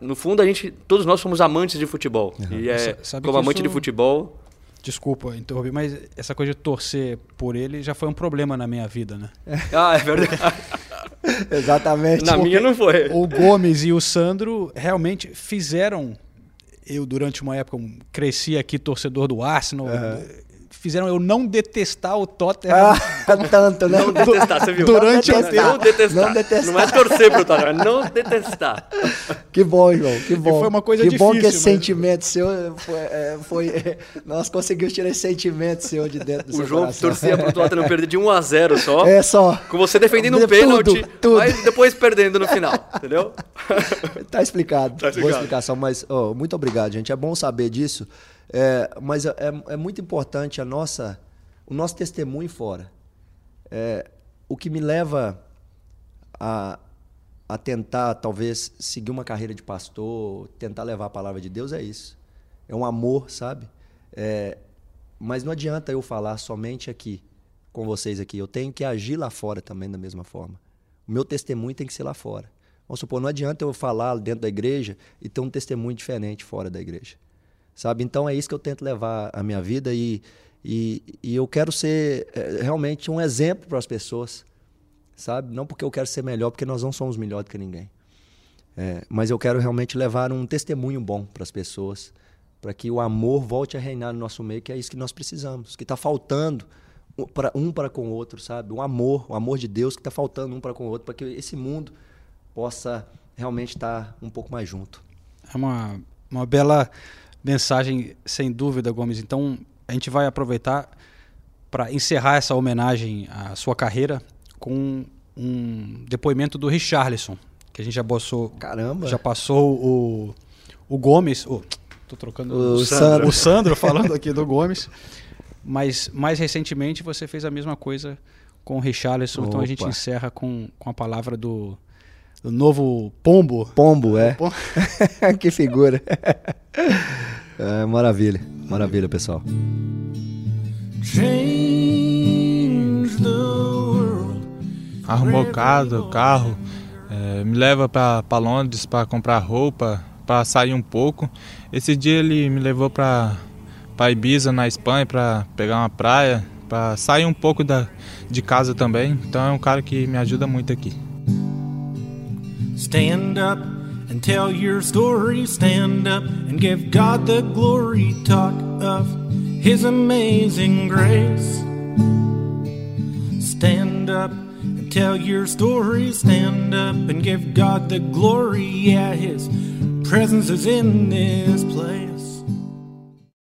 no fundo a gente, todos nós somos amantes de futebol. E é, como amante isso- de futebol, Desculpa interromper, mas essa coisa de torcer por ele já foi um problema na minha vida, né? [laughs] ah, é verdade. [laughs] Exatamente. na minha não foi. O Gomes e o Sandro realmente fizeram. Eu, durante uma época, cresci aqui torcedor do Arsenal. Fizeram eu não detestar o Tottenham. Ah, [laughs] tanto, né? Não detestar, você viu? Durante não, detestar. não detestar. Não detestar. Não é torcer pro Tottenham, é não detestar. Que bom, João, que bom. foi uma coisa que bom que difícil, esse mas- sentimento seu foi, é, foi- é, nós conseguimos tirar esse sentimento seu de dentro do O seu João coração. torcia pro Tottenham perder de 1 a 0 só. É só. Com você defendendo um Tudo, pênalti, tudo. mas depois perdendo no final, entendeu? Tá explicado. Tá Boa explicado. explicação, mas ó, muito obrigado, gente. É bom saber disso. É, mas é, é muito importante a nossa, o nosso testemunho fora. É, o que me leva a, a tentar, talvez, seguir uma carreira de pastor, tentar levar a palavra de Deus é isso. É um amor, sabe? É, mas não adianta eu falar somente aqui, com vocês aqui. Eu tenho que agir lá fora também da mesma forma. O meu testemunho tem que ser lá fora. Vamos supor, não adianta eu falar dentro da igreja e ter um testemunho diferente fora da igreja. Sabe? Então é isso que eu tento levar a minha vida e, e, e eu quero ser é, realmente um exemplo para as pessoas. Sabe? Não porque eu quero ser melhor, porque nós não somos melhor do que ninguém. É, mas eu quero realmente levar um testemunho bom para as pessoas, para que o amor volte a reinar no nosso meio, que é isso que nós precisamos, que está faltando para um para com o outro, sabe? O amor, o amor de Deus que está faltando um para com o outro, para que esse mundo possa realmente estar um pouco mais junto. É uma, uma bela mensagem, sem dúvida, Gomes. Então, a gente vai aproveitar para encerrar essa homenagem à sua carreira com um depoimento do Richarlison, que a gente já passou, Caramba! já passou o, o Gomes. Oh, tô trocando O Sandro. o Sandro falando aqui do [laughs] Gomes. Mas mais recentemente você fez a mesma coisa com o Richarlison. Então a gente Opa. encerra com, com a palavra do, do novo Pombo. Pombo, é? Pombo. [laughs] que figura. É, maravilha, maravilha, pessoal. Arrumou casa, carro, eh, me leva para Londres para comprar roupa, para sair um pouco. Esse dia ele me levou para para Ibiza na Espanha para pegar uma praia, para sair um pouco da, de casa também. Então é um cara que me ajuda muito aqui. Stand up and tell your story. Stand up and give God the glory. Talk of His amazing grace. Stand up and tell your story. Stand up and give God the glory. Yeah, His presence is in this place.